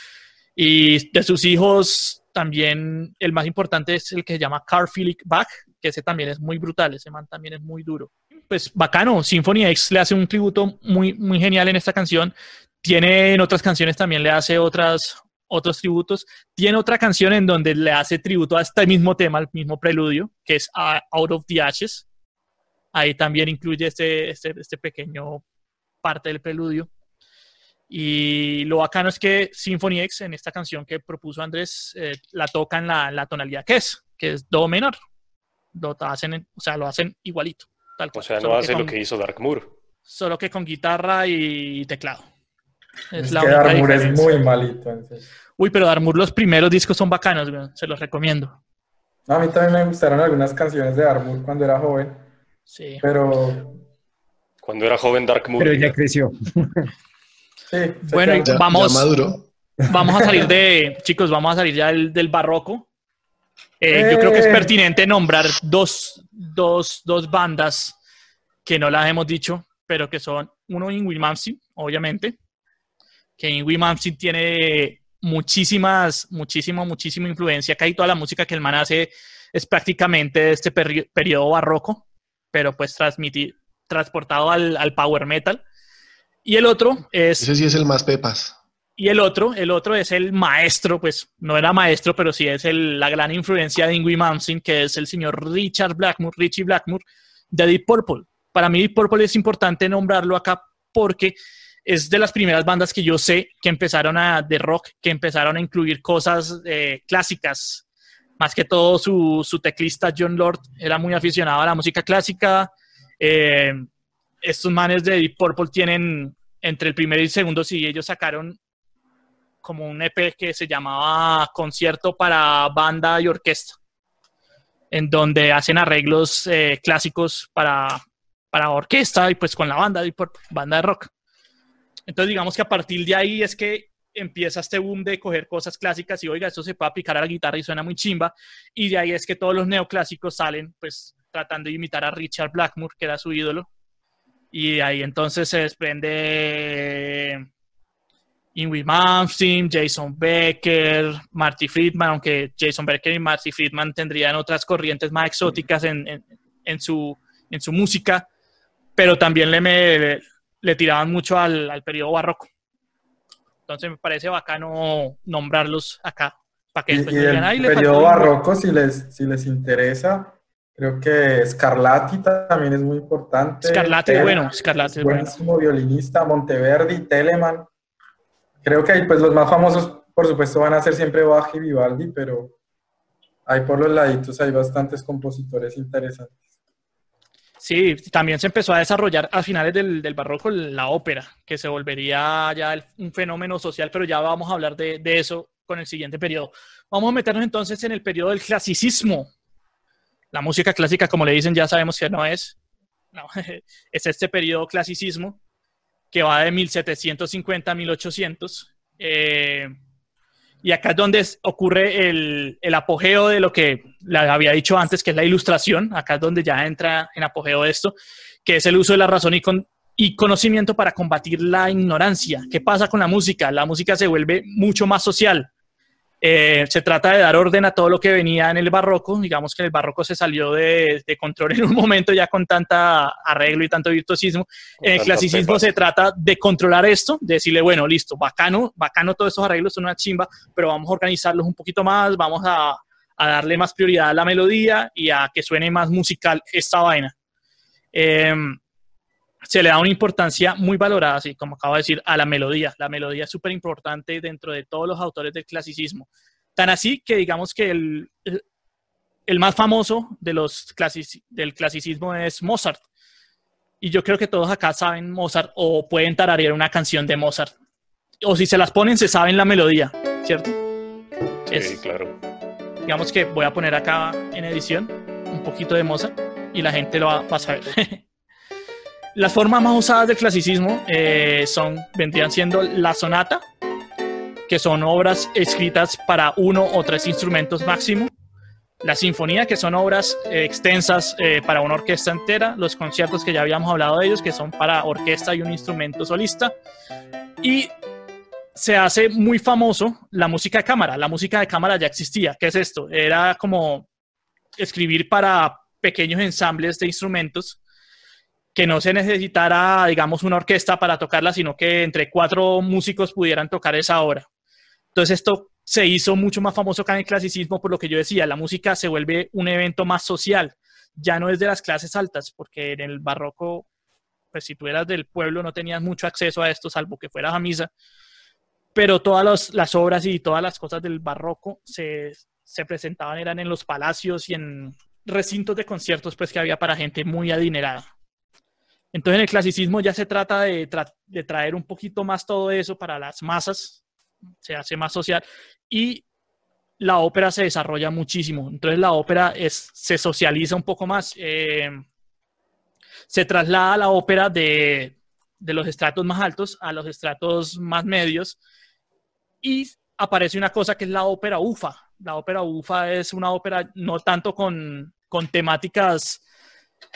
Y de sus hijos, también el más importante es el que se llama Carl Philipp Bach, que ese también es muy brutal, ese man también es muy duro. Pues bacano, Symphony X le hace un tributo muy, muy genial en esta canción. Tiene en otras canciones también le hace otras, otros tributos. Tiene otra canción en donde le hace tributo a este mismo tema, el mismo preludio, que es Out of the Ashes. Ahí también incluye este, este, este pequeño parte del preludio. Y lo bacano es que Symphony X, en esta canción que propuso Andrés, eh, la toca en la, la tonalidad que es, que es Do menor. Lo hacen, en- o sea, lo hacen igualito. Tal O cual, sea, no hace lo que hizo Dark Moor. Solo que con guitarra y teclado. Es, Es, la que única Darmour es muy malito. entonces. Uy, pero Darmour los primeros discos son bacanos, se los recomiendo. A mí también me gustaron algunas canciones de Darmour cuando era joven, Sí. pero Cuando era joven Dark Moor. Pero ya creció. sí. Bueno, y- Vamos. ya. Vamos a salir de, chicos, vamos a salir ya del, del barroco. Eh, Yo creo que es Eh. pertinente nombrar dos, dos, dos bandas que no las hemos dicho, pero que son uno Ingrid Malmsteen, obviamente, que Ingrid Malmsteen tiene muchísimas, muchísima, muchísima influencia. Casi toda la música que el man hace es prácticamente de este peri- periodo barroco, pero pues transmiti- transportado al, al power metal. Y el otro es Ese sí es el más pepas. y el otro, el otro es el maestro, pues no era maestro, pero sí es el- la gran influencia de Ingrid Malmsteen, que es el señor Richard Blackmore, Richie Blackmore, de Deep Purple. Para mí Deep Purple es importante nombrarlo acá porque es de las primeras bandas que yo sé que empezaron a, de rock, que empezaron a incluir cosas eh, clásicas. Más que todo su, su teclista John Lord era muy aficionado a la música clásica. Eh, estos manes de Deep Purple tienen entre el primer y el segundo CD, ellos sacaron como un EP que se llamaba Concierto para Banda y Orquesta, en donde hacen arreglos eh, clásicos para, para orquesta y pues con la banda, banda de rock. Entonces digamos que a partir de ahí es que empieza este boom de coger cosas clásicas y oiga, esto se puede aplicar a la guitarra y suena muy chimba, y de ahí es que todos los neoclásicos salen pues tratando de imitar a Richard Blackmore, que era su ídolo, y de ahí entonces se desprende Ingrid Malmsteen, Jason Becker, Marty Friedman, aunque Jason Becker y Marty Friedman tendrían otras corrientes más exóticas en, en- su, en su música, pero también le, me- le tiraban mucho al, al periodo barroco. Entonces me parece bacano nombrarlos acá, para que Y, después y no digan, el "Ay, le periodo faltó un-". barroco, si les, si les interesa, creo que Scarlatti también es muy importante. Scarlatti es bueno, Scarlatti es bueno. buenísimo violinista, Monteverdi, Telemann. Creo que pues los más famosos, por supuesto, van a ser siempre Bach y Vivaldi, pero ahí por los laditos hay bastantes compositores interesantes. Sí, también se empezó a desarrollar a finales del, barroco la ópera, que se volvería ya un fenómeno social, pero ya vamos a hablar de, de eso con el siguiente periodo. Vamos a meternos entonces en el periodo del clasicismo. La música clásica, como le dicen, ya sabemos que no es. No, es este periodo clasicismo que va de 1750 a 1800. eh, y acá es donde ocurre el, apogeo de lo que le había dicho antes, que es la ilustración. Acá es donde ya entra en apogeo esto, que es el uso de la razón y, y conocimiento para combatir la ignorancia. ¿Qué pasa con la música? La música se vuelve mucho más social. Eh, se trata de dar orden a todo lo que venía en el barroco. Digamos que el barroco se salió de, de control en un momento ya con tanta arreglo y tanto virtuosismo. En el clasicismo se trata de controlar esto, de decirle, bueno, listo, bacano, bacano todos estos arreglos, son una chimba, pero vamos a organizarlos un poquito más, vamos a, a darle más prioridad a la melodía y a que suene más musical esta vaina. Em, se le da una importancia muy valorada, así como acabo de decir, a la melodía. La melodía es súper importante dentro de todos los autores del clasicismo. Tan así que digamos que el, el más famoso de los del clasicismo es Mozart. Y yo creo que todos acá saben Mozart o pueden tararear una canción de Mozart. O si se las ponen, se saben la melodía, ¿cierto? Sí, claro. Digamos que voy a poner acá en edición un poquito de Mozart y la gente lo va, a saber. Las formas más usadas del clasicismo eh, son, vendrían siendo la sonata, que son obras escritas para uno o tres instrumentos máximo, la sinfonía, que son obras eh, extensas eh, para una orquesta entera, los conciertos que ya habíamos hablado de ellos, que son para orquesta y un instrumento solista, y se hace muy famoso la música de cámara. La música de cámara ya existía. ¿Qué es esto? Era como escribir para pequeños ensambles de instrumentos que no se necesitara, digamos, una orquesta para tocarla, sino que entre cuatro músicos pudieran tocar esa obra. Entonces esto se hizo mucho más famoso acá en el clasicismo por lo que yo decía, la música se vuelve un evento más social, ya no es de las clases altas, porque en el barroco, pues si tú eras del pueblo no tenías mucho acceso a esto, salvo que fueras a misa, pero todas las obras y todas las cosas del barroco se, se presentaban eran en los palacios y en recintos de conciertos pues que había para gente muy adinerada. Entonces en el clasicismo ya se trata de, traer un poquito más todo eso para las masas, se hace más social y la ópera se desarrolla muchísimo. Entonces la ópera se socializa un poco más. Eh, se traslada la ópera de, los estratos más altos a los estratos más medios y aparece una cosa que es la ópera ufa. La ópera ufa es una ópera no tanto con temáticas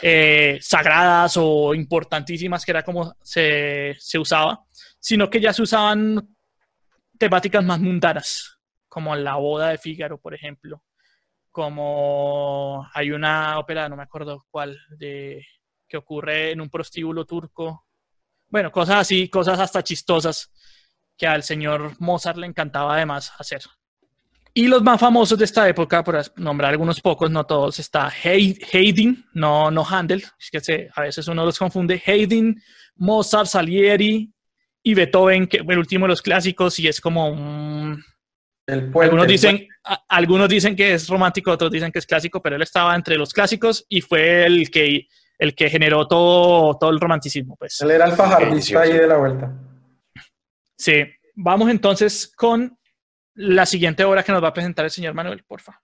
eh, sagradas o importantísimas, que era como se, se usaba, sino que ya se usaban temáticas más mundanas, como la boda de Fígaro, por ejemplo. Como hay una ópera, no me acuerdo cuál, de, que ocurre en un prostíbulo turco. Bueno, cosas así, cosas hasta chistosas que al señor Mozart le encantaba además hacer. Y los más famosos de esta época, por nombrar algunos pocos, no todos, está Haydn, no, no Handel, es que a veces uno los confunde, Haydn, Mozart, Salieri, y Beethoven, que el último de los clásicos, y es como un... algunos, dicen, algunos dicen que es romántico, otros dicen que es clásico, pero él estaba entre los clásicos y fue el que, el que generó todo, todo el romanticismo. Pues. Él era el fajardista ahí de la vuelta. Sí, vamos entonces con la siguiente obra que nos va a presentar el señor Manuel, porfa.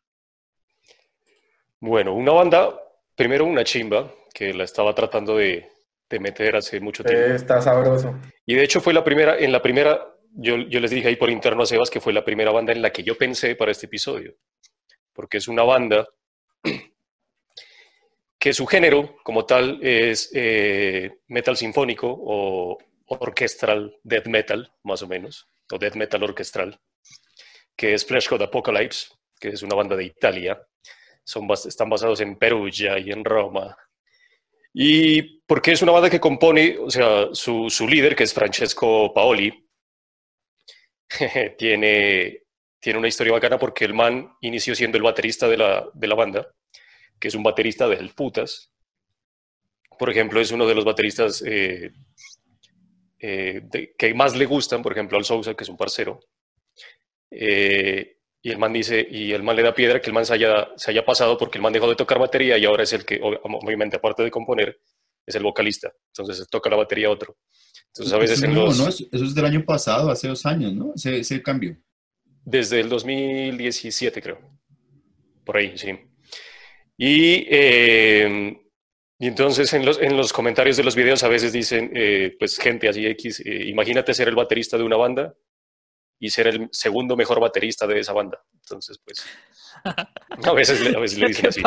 Bueno, una banda, primero una chimba, que la estaba tratando de, de meter hace mucho tiempo. está sabroso. Y de hecho fue la primera, en la primera, yo, yo les dije ahí por interno a Sebas que fue la primera banda en la que yo pensé para este episodio, porque es una banda que su género como tal es eh, metal sinfónico o orquestral death metal, más o menos, o death metal orquestral, que es Flash God Apocalypse, que es una banda de Italia. Son, están basados en Perugia y en Roma y porque es una banda que compone, o sea, su, su líder, que es Francesco Paoli, tiene, tiene una historia bacana porque el man inició siendo el baterista de la, de la banda, que es un baterista del putas. Por ejemplo, es uno de los bateristas eh, eh, que más le gustan, por ejemplo, al Sousa, que es un parcero. Eh, y el man dice, y el man le da piedra que el man se haya, se haya pasado porque el man dejó de tocar batería y ahora es el que, obviamente, aparte de componer, es el vocalista. Entonces toca la batería otro. Entonces a veces en los... Eso es del año pasado, hace dos años, ¿no? Ese, ese cambio. Desde el 2017, creo. Por ahí, sí. Y, eh, y entonces en los, en los comentarios de los videos a veces dicen, eh, pues gente así X, eh, imagínate ser el baterista de una banda y ser el segundo mejor baterista de esa banda. Entonces, pues, a veces, a veces le dicen así.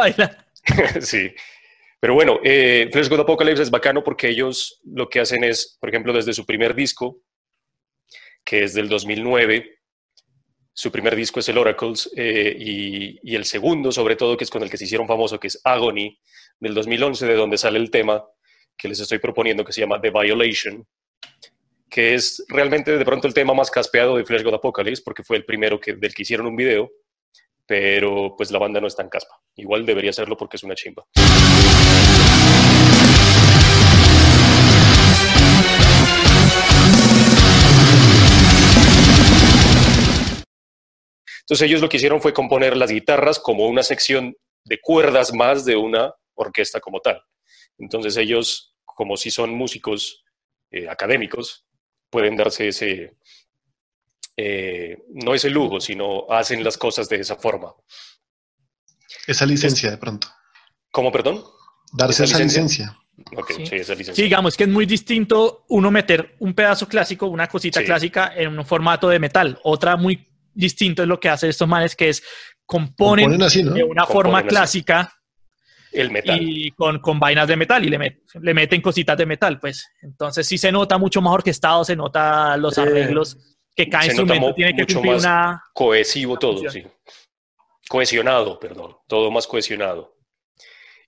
sí. Pero bueno, eh, Flash God Apocalypse es bacano porque ellos lo que hacen es, por ejemplo, desde su primer disco, que es del 2009, su primer disco es el Oracles, eh, y, y, el segundo, sobre todo, que es con el que se hicieron famoso, que es Agony, del 2011, de donde sale el tema que les estoy proponiendo, que se llama The Violation que es realmente de pronto el tema más caspeado de Flash God Apocalypse, porque fue el primero que, del que hicieron un video, pero pues la banda no es tan caspa. Igual debería serlo porque es una chimba. Entonces ellos lo que hicieron fue componer las guitarras como una sección de cuerdas más de una orquesta como tal. Entonces ellos, como si son músicos eh, académicos, pueden darse ese, eh, no ese lujo, sino hacen las cosas de esa forma. Esa licencia de pronto. ¿Cómo, perdón? Darse esa, licencia. Ok, Sí. sí, esa licencia. Sí, digamos que es muy distinto uno meter un pedazo clásico, una cosita Sí. clásica en un formato de metal. Otra muy distinto es lo que hacen estos manes, que es componen, Componen así, ¿no? de una Componen forma así. clásica El metal. y con, con vainas de metal y le, met- le meten cositas de metal, pues. Entonces sí se nota mucho más orquestado, se nota los arreglos, que cada Se nota instrumento mo- tiene que mucho cumplir más una... cohesivo todo, sí. Cohesionado, perdón, todo más cohesionado.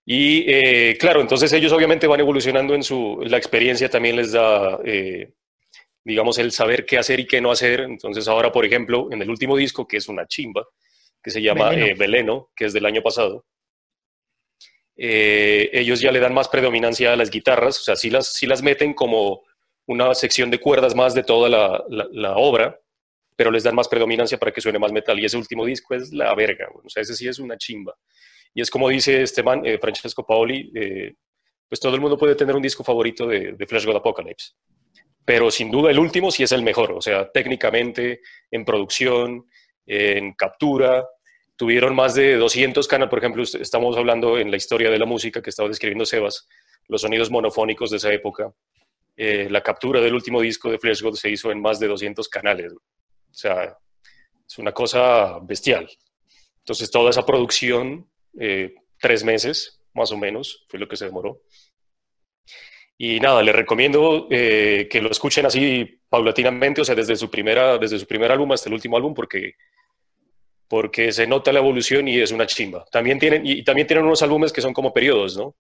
Y eh, claro, entonces ellos obviamente van evolucionando en su, la experiencia también les da, eh, digamos, el saber qué hacer y qué no hacer. Entonces ahora, por ejemplo, en el último disco, que es una chimba, que se llama Veleno. eh, Veleno, que es del año pasado, eh, ellos ya le dan más predominancia a las guitarras, o sea, sí las, sí las meten como una sección de cuerdas más de toda la, obra, pero les dan más predominancia para que suene más metal. Y ese último disco es la verga, o sea, ese sí es una chimba. Y es como dice este man, eh, Francesco Paoli, eh, pues todo el mundo puede tener un disco favorito de, de Flash God Apocalypse. Pero sin duda el último sí es el mejor, o sea, técnicamente, en producción, en captura. Tuvieron más de 200 canales, por ejemplo, est- estamos hablando en la historia de la música que estaba describiendo Sebas, los sonidos monofónicos de esa época. Eh, la captura del último disco de Flash God se hizo en más de 200 canales. O sea, es una cosa bestial. Entonces, toda esa producción, eh, tres meses más o menos, fue lo que se demoró. Y nada, les recomiendo eh, que lo escuchen así paulatinamente, o sea, desde su, primera, desde su primer álbum hasta el último álbum, porque, porque se nota la evolución y es una chimba. También tienen, y también tienen unos álbumes que son como periodos, ¿no?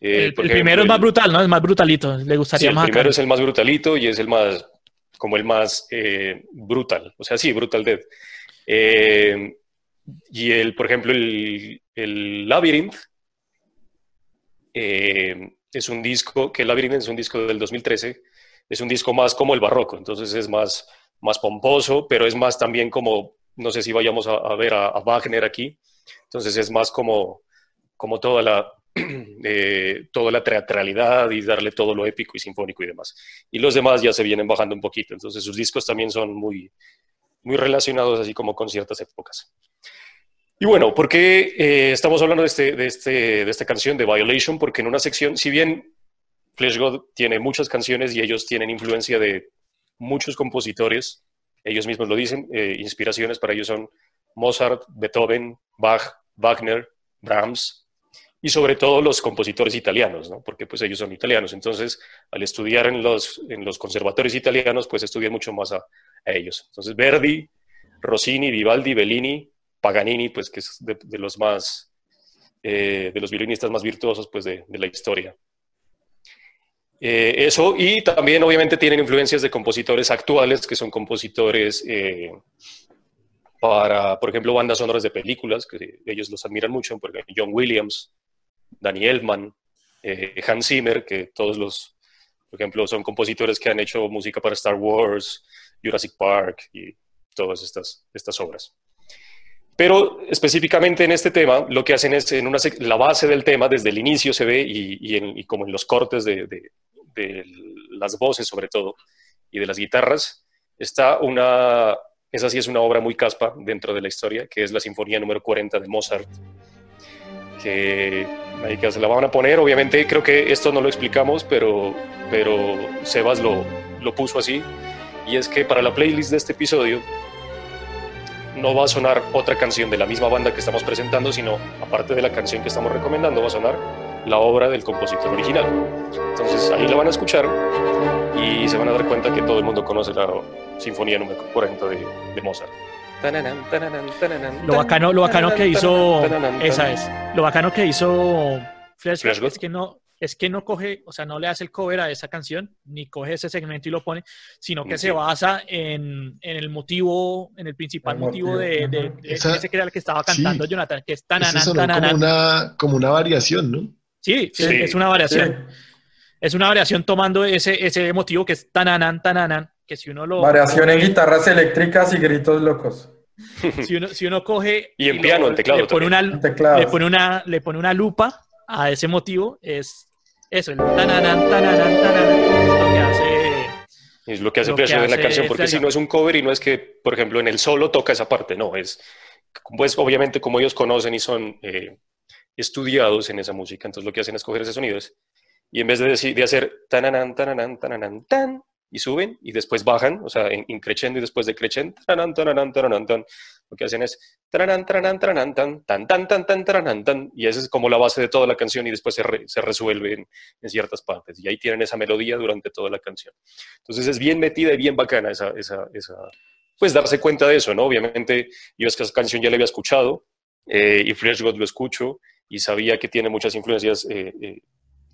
Eh, el, el primero es más el- brutal, ¿no? Es más brutalito. Le Sí, gustaría el más primero acá. es el más brutalito y es el más, como el más eh, brutal. O sea, sí, Brutal Dead. Eh, y el, por ejemplo, el, el Labyrinth es un disco, que el Labyrinth es un disco del 2013, es un disco más como el barroco, entonces es más, más pomposo, pero es más también como, no sé si vayamos a, ver a, a Wagner aquí, entonces es más como, como toda la, eh, toda la teatralidad y darle todo lo épico y sinfónico y demás. Y los demás ya se vienen bajando un poquito, entonces sus discos también son muy, muy relacionados así como con ciertas épocas. Y bueno, ¿por qué eh, estamos hablando de, este, de, este, de esta canción de Violation? Porque en una sección, si bien Flesh God tiene muchas canciones y ellos tienen influencia de muchos compositores, ellos mismos lo dicen, eh, inspiraciones para ellos son Mozart, Beethoven, Bach, Wagner, Brahms y sobre todo los compositores italianos, ¿no? porque pues ellos son italianos. Entonces, al estudiar en los, en los conservatorios italianos, pues estudian mucho más a, ellos. Entonces, Verdi, Rossini, Vivaldi, Bellini, Paganini, pues que es de, de los más, eh, de los violinistas más virtuosos pues de, de la historia. Eh, eso, y también obviamente tienen influencias de compositores actuales, que son compositores eh, para, por ejemplo, bandas sonoras de películas, que ellos los admiran mucho, por ejemplo, John Williams, Danny Elfman, eh, Hans Zimmer, que todos los, por ejemplo, son compositores que han hecho música para Star Wars, Jurassic Park y todas estas, estas obras. Pero específicamente en este tema, lo que hacen es, en una, la base del tema, desde el inicio se ve, y, y, en, y como en los cortes de, de, de, las voces sobre todo, y de las guitarras, está una, esa sí es una obra muy caspa dentro de la historia, que es la Sinfonía número 40 de Mozart, que, que se la van a poner, obviamente creo que esto no lo explicamos, pero, pero Sebas lo, lo puso así, y es que para la playlist de este episodio, no va a sonar otra canción de la misma banda que estamos presentando, sino aparte de la canción que estamos recomendando, va a sonar la obra del compositor original. Entonces ahí la van a escuchar y se van a dar cuenta que todo el mundo conoce la Sinfonía número 40 de, de Mozart. Lo bacano, lo bacano que hizo, esa es, lo bacano que hizo Flash, es que no, es que no coge, o sea, no le hace el cover a esa canción, ni coge ese segmento y lo pone, sino que Sí. se basa en, en el motivo, en el principal El motivo, motivo, de, de- de Esa- ese que era el que estaba cantando sí. Jonathan, que es Ese tananán, sonó como una, como una variación, ¿no? Sí, sí, Sí. es una variación. Es una variación tomando ese, ese motivo que es tananán, tananán, que si uno lo... Variación en guitarras eléctricas y gritos locos. si, uno, si uno coge... Y en piano, en teclado Le pone, una, le, pone una, le pone una lupa a ese motivo, es eso, el tananan, tananan, tananan, es lo que hace... Es lo que hace Lo que en la canción, porque Flash si no es un cover y no es que, por ejemplo, en el solo toca esa parte, no, es, pues obviamente como ellos conocen y son eh, estudiados en esa música, entonces lo que hacen es coger esos sonidos y en vez de, decir, de hacer tananan, tananan, tananan, tan, y suben y después bajan, o sea, en, increciendo y después decreciendo, tananan, tananan, tananan, tan, lo que hacen es tananan, tananan, tananan, tan, tan, tan, tan, tan, tananan, tan, y esa es como la base de toda la canción y después se, re- se resuelve en, en ciertas partes y ahí tienen esa melodía durante toda la canción. Entonces es bien metida y bien bacana esa, esa, esa pues darse cuenta de eso, ¿no? Obviamente yo esa canción ya la había escuchado eh, y Fresh God lo escucho y sabía que tiene muchas influencias eh, eh,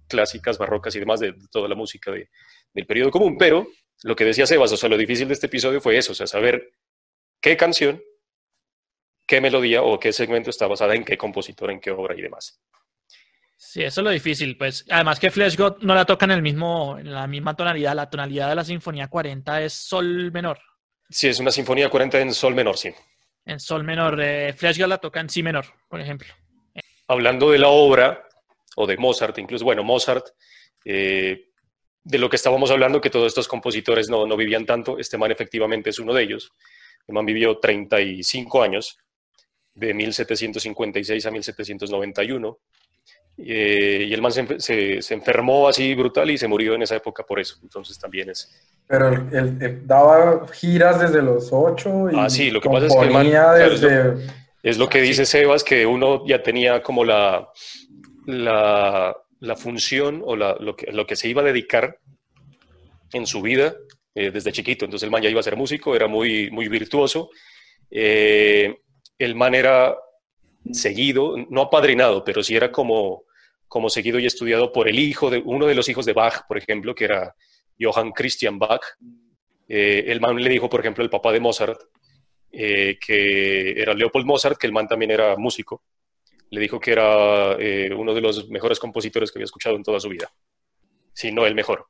clásicas, barrocas y demás de, de toda la música de- del periodo común, pero lo que decía Sebas, o sea, lo difícil de este episodio fue eso, o sea, saber qué canción, qué melodía o qué segmento está basada en qué compositor, en qué obra y demás. Sí, eso es lo difícil, pues. Además que Flash God no la toca en el mismo, en la misma tonalidad. La tonalidad de la Sinfonía 40 es Sol menor. Sí, es una sinfonía 40 en sol menor, sí. En Sol menor. Eh, Flash God la toca en Si menor, por ejemplo. Hablando de la obra, o de Mozart, incluso, bueno, Mozart, eh, de lo que estábamos hablando, que todos estos compositores no, no vivían tanto, este man efectivamente es uno de ellos. El man vivió 35 años, de 1756 a 1791, eh, y el man se, se- se enfermó así brutal y se murió en esa época por eso. Entonces también es... Pero él, él daba giras desde los ocho y Ah, sí, lo que pasa es que el man- claro, desde... Es lo que dice Sebas, que uno ya tenía como la, la, la función o la- lo, que, lo que se iba a dedicar en su vida eh, desde chiquito. Entonces el man ya iba a ser músico, era muy, muy virtuoso. Eh, el man era seguido, no apadrinado, pero sí era como, como seguido y estudiado por el hijo de uno de los hijos de Bach, por ejemplo, que era Johann Christian Bach. Eh, el man le dijo, por ejemplo, el papá de Mozart, eh, que era Leopold Mozart, que el man también era músico. Le dijo que era eh, uno de los mejores compositores que había escuchado en toda su vida, si no el mejor.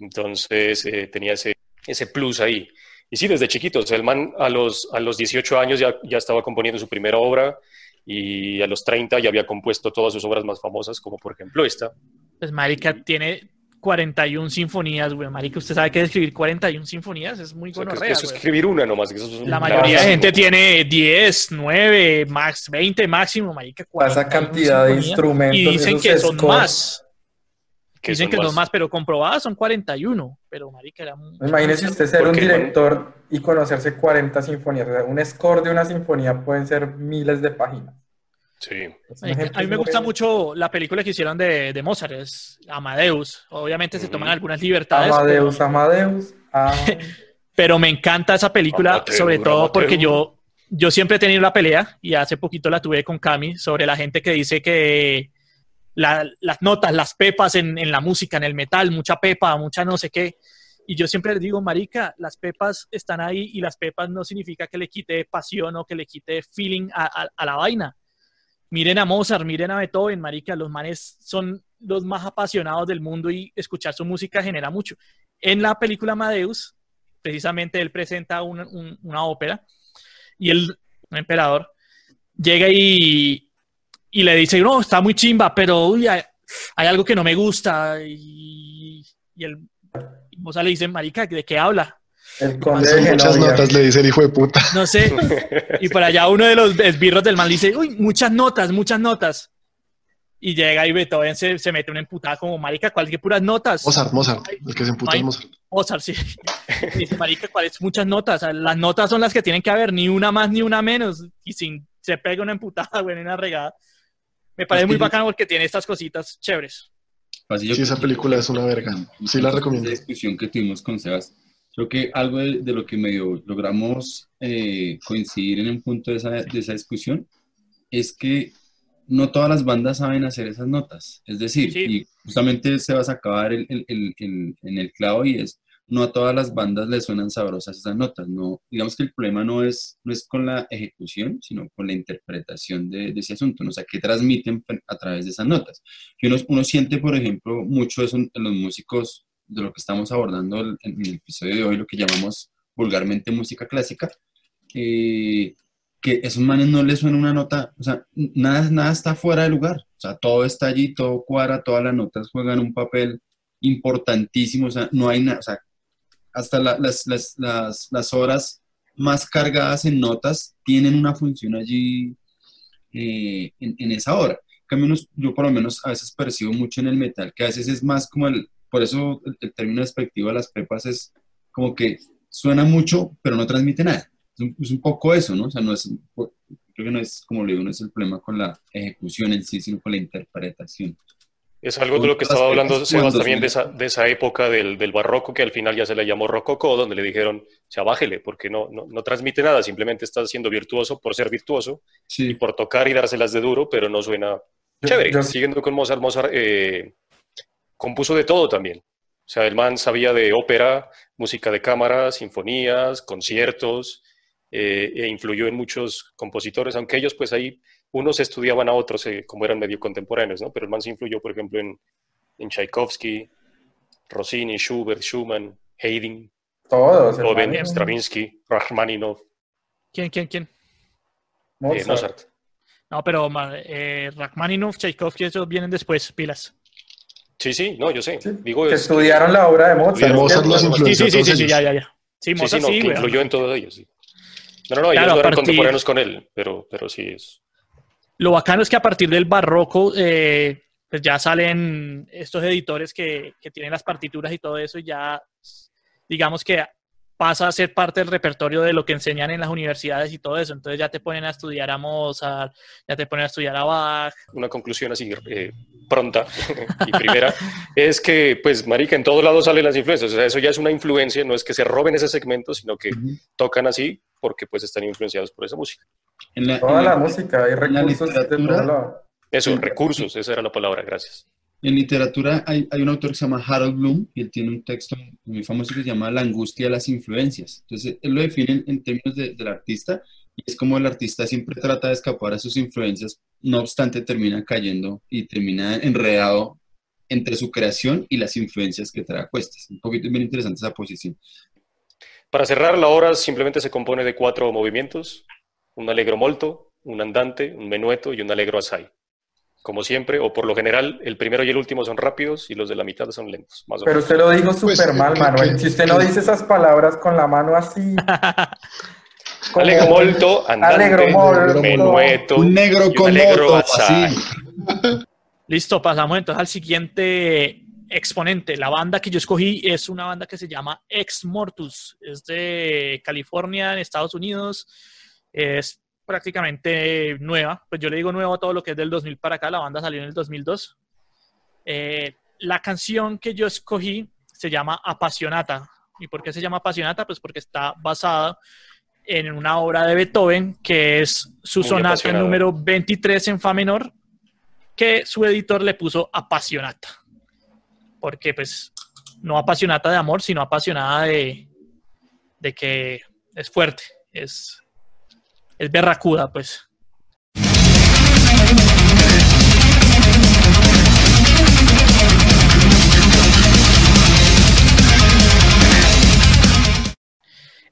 Entonces eh, tenía ese, ese plus ahí. Y sí, desde chiquito, o sea, el man a los, a los 18 años ya, ya estaba componiendo su primera obra y a los 30 ya había compuesto todas sus obras más famosas, como por ejemplo esta. Pues Marica tiene 41 sinfonías, güey. Marica, usted sabe que escribir 41 sinfonías es muy O sea, que gonorrea, eso es escribir una nomás. que eso es La un mayoría de gente tiene 10, 9, max, 20 máximo, marica. Esa 41 cantidad de instrumentos. Y dicen que son scores. más. Que Dicen son que son más. pero comprobadas son 41. Pero, marica, era un... Imagínese usted ser un director y conocerse 40 sinfonías. O sea, un score de una sinfonía pueden ser miles de páginas. Sí. A mí me gusta mucho la película que hicieron de, de Mozart, es Amadeus. Obviamente se Ujú. toman algunas libertades, Amadeus, Amadeus. ah, pero me encanta esa película, Amateur, sobre todo porque yo, yo siempre he tenido la pelea, y hace poquito la tuve con Cami, sobre la gente que dice que la- las notas, las pepas en, en la música, en el metal, mucha pepa, mucha no sé qué. Y yo siempre les digo, marica, las pepas están ahí y las pepas no significa que le quite pasión o que le quite feeling a, a- a la vaina. Miren a Mozart, miren a Beethoven, marica, los manes son los más apasionados del mundo y escuchar su música genera mucho. En la película Amadeus, precisamente él presenta un- un- una ópera y el emperador llega y, y le dice, no, está muy chimba, pero uy, hay, hay algo que no me gusta. Y, y el Mozart le dice, marica, ¿de qué habla? El conde de muchas Genovia. notas, le dice el hijo de puta. No sé. Y por allá uno de los esbirros del mal dice, uy, muchas notas, muchas notas. Y llega y Beethoven se, se mete una emputada como, marica, ¿cuál que puras notas? Mozart, Mozart, el que se emputa es. Mozart. Mozart, sí. Y dice, marica, ¿cuáles muchas notas? O sea, las notas son las que tienen que haber, ni una más ni una menos. Y sin, se pega una emputada, güey, una regada. Me parece Es que muy yo- bacano porque tiene estas cositas chéveres. Así yo Sí, esa que- película es una verga. Sí la recomiendo. Esa discusión que tuvimos con Sebas, creo que algo de, de lo que medio logramos eh, coincidir en un punto de esa, de esa discusión es que no todas las bandas saben hacer esas notas. Es decir, Sí. y justamente Sebas acaba de dar el, el- el- el- en el clavo y es, no a todas las bandas les suenan sabrosas esas notas. No, digamos que el problema no es, no es con la ejecución, sino con la interpretación de, de ese asunto. ¿no? O sea, qué transmiten a través de esas notas. Que uno, uno siente, por ejemplo, mucho eso en los músicos de lo que estamos abordando en el episodio de hoy, lo que llamamos vulgarmente música clásica, eh, que esos manes no les suena una nota, o sea, nada, nada está fuera de lugar, o sea, todo está allí, todo cuadra, todas las notas juegan un papel importantísimo, o sea, no hay nada, o sea, hasta las, las, las, las, horas más cargadas en notas tienen una función allí eh, en, en, esa hora. En yo por lo menos a veces percibo mucho en el metal, que a veces es más como el, por eso el, el término despectivo de las pepas es como que suena mucho, pero no transmite nada es un, poco eso, ¿no? O sea, no es, creo que no es, como le digo, no es el problema con la ejecución en sí, sino con la interpretación. Es algo de lo que estaba hablando Sebas también de esa, de esa época del, del, barroco, que al final ya se le llamó rococó, donde le dijeron, se bájele, porque no, no, no, transmite nada, simplemente está siendo virtuoso por ser virtuoso y por tocar y dárselas de duro, pero no suena chévere. Siguiendo con Mozart, Mozart eh, compuso de todo también. O sea, el man sabía de ópera, música de cámara, sinfonías, conciertos, eh, e influyó en muchos compositores, aunque ellos pues ahí unos estudiaban a otros eh, como eran medio contemporáneos, ¿no? Pero el man se influyó, por ejemplo, en, en Tchaikovsky, Rossini, Schubert, Schumann, Haydn, todos, Beethoven, Stravinsky, Rachmaninoff. ¿Quién, quién, quién? Mozart. Eh, Mozart. No, pero eh, Rachmaninoff, Tchaikovsky, esos vienen después, pilas. Sí, sí, no, yo sé. Sí, Digo, que es- estudiaron la obra de Mozart. Mozart los Sí, sí, sí, sí, sí, ya, ya, ya. Sí, sí, sí, Mozart no, sí, que güey. influyó en todos ellos, sí. No, no, no, Claro, ellos no eran partir- contemporáneos con él, pero, pero sí es. Lo bacano es que a partir del barroco, eh, pues ya salen estos editores que, que tienen las partituras y todo eso, y ya digamos que pasa a ser parte del repertorio de lo que enseñan en las universidades y todo eso. Entonces ya te ponen a estudiar a Mozart, ya te ponen a estudiar a Bach. una conclusión así eh, pronta y primera es que, pues, marica, en todos lados salen las influencias. O sea, eso ya es una influencia, no es que se roben ese segmento, sino que tocan así porque, pues, están influenciados por esa música. En la, Toda en la la- música, hay recursos de literatura- todo lado. Eso, Sí. recursos, esa era la palabra, gracias. En literatura hay, hay un autor que se llama Harold Bloom y él tiene un texto muy famoso que se llama La angustia de las influencias. Entonces, él lo define en, en términos de- del artista y es como el artista siempre trata de escapar a sus influencias, no obstante termina cayendo y termina enredado entre su creación y las influencias que trae a cuestas. Un poquito bien interesante esa posición. Para cerrar, la obra simplemente se compone de cuatro movimientos, un allegro molto, un andante, un menueto y un allegro assai. Como siempre, o por lo general, el primero y el último son rápidos y los de la mitad son lentos, más o Pero menos. usted lo dijo Pues, súper mal, que- Manuel. que- Si usted no que- dice esas palabras con la mano así. como- Allegro molto, andante, Allegro molto. menueto Un negro con assai. así. Listo, pasamos entonces al siguiente exponente. La banda que yo escogí es una banda que se llama Ex Mortus. Es de California, en Estados Unidos. Es prácticamente nueva. Pues yo le digo nuevo a todo lo que es del 2000 para acá. La banda salió en el 2002. Eh, la canción que yo escogí se llama Apasionata. ¿Y por qué se llama Apasionata? Pues porque está basada en una obra de Beethoven que es su Muy sonata apasionado. número 23 en Fa menor, que su editor le puso apasionata. Porque pues no apasionata de amor, sino apasionada de, de que es fuerte, es, es berracuda, pues.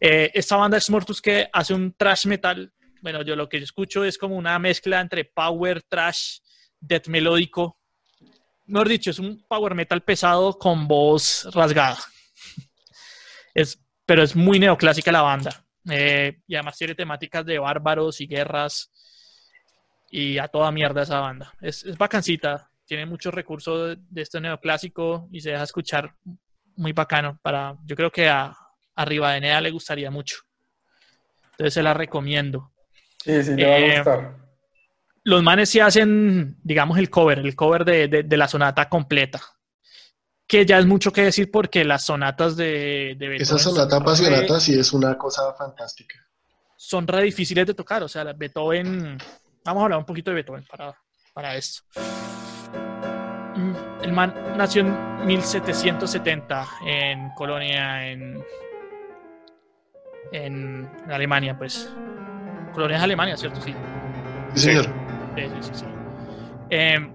Eh, esta banda es Mortus que hace un trash metal. Bueno, yo lo que yo escucho es como una mezcla entre power, trash, death melódico. Mejor dicho, es un power metal pesado con voz rasgada. Es, pero es muy neoclásica la banda. Eh, y además tiene temáticas de bárbaros y guerras. Y a toda mierda esa banda. Es, es bacancita. Tiene muchos recursos de, de este neoclásico y se deja escuchar muy bacano. Para, yo creo que a, a Rivadenea le gustaría mucho. Entonces se la recomiendo. Sí, sí, le va Eh, a gustar. Los manes sí hacen, digamos, el cover, el cover de, de- de la sonata completa. Que ya es mucho que decir porque las sonatas de, de Esa Beethoven sonata son re- apasionata sí es una cosa fantástica. son re difíciles de tocar. O sea, Beethoven. Vamos a hablar un poquito de Beethoven para, para esto. Mm, El man nació en 1770 en Colonia, en, en Alemania, pues. Colonia es Alemania, ¿cierto? Sí. Sí, señor. Sí, sí, sí, sí. Eh,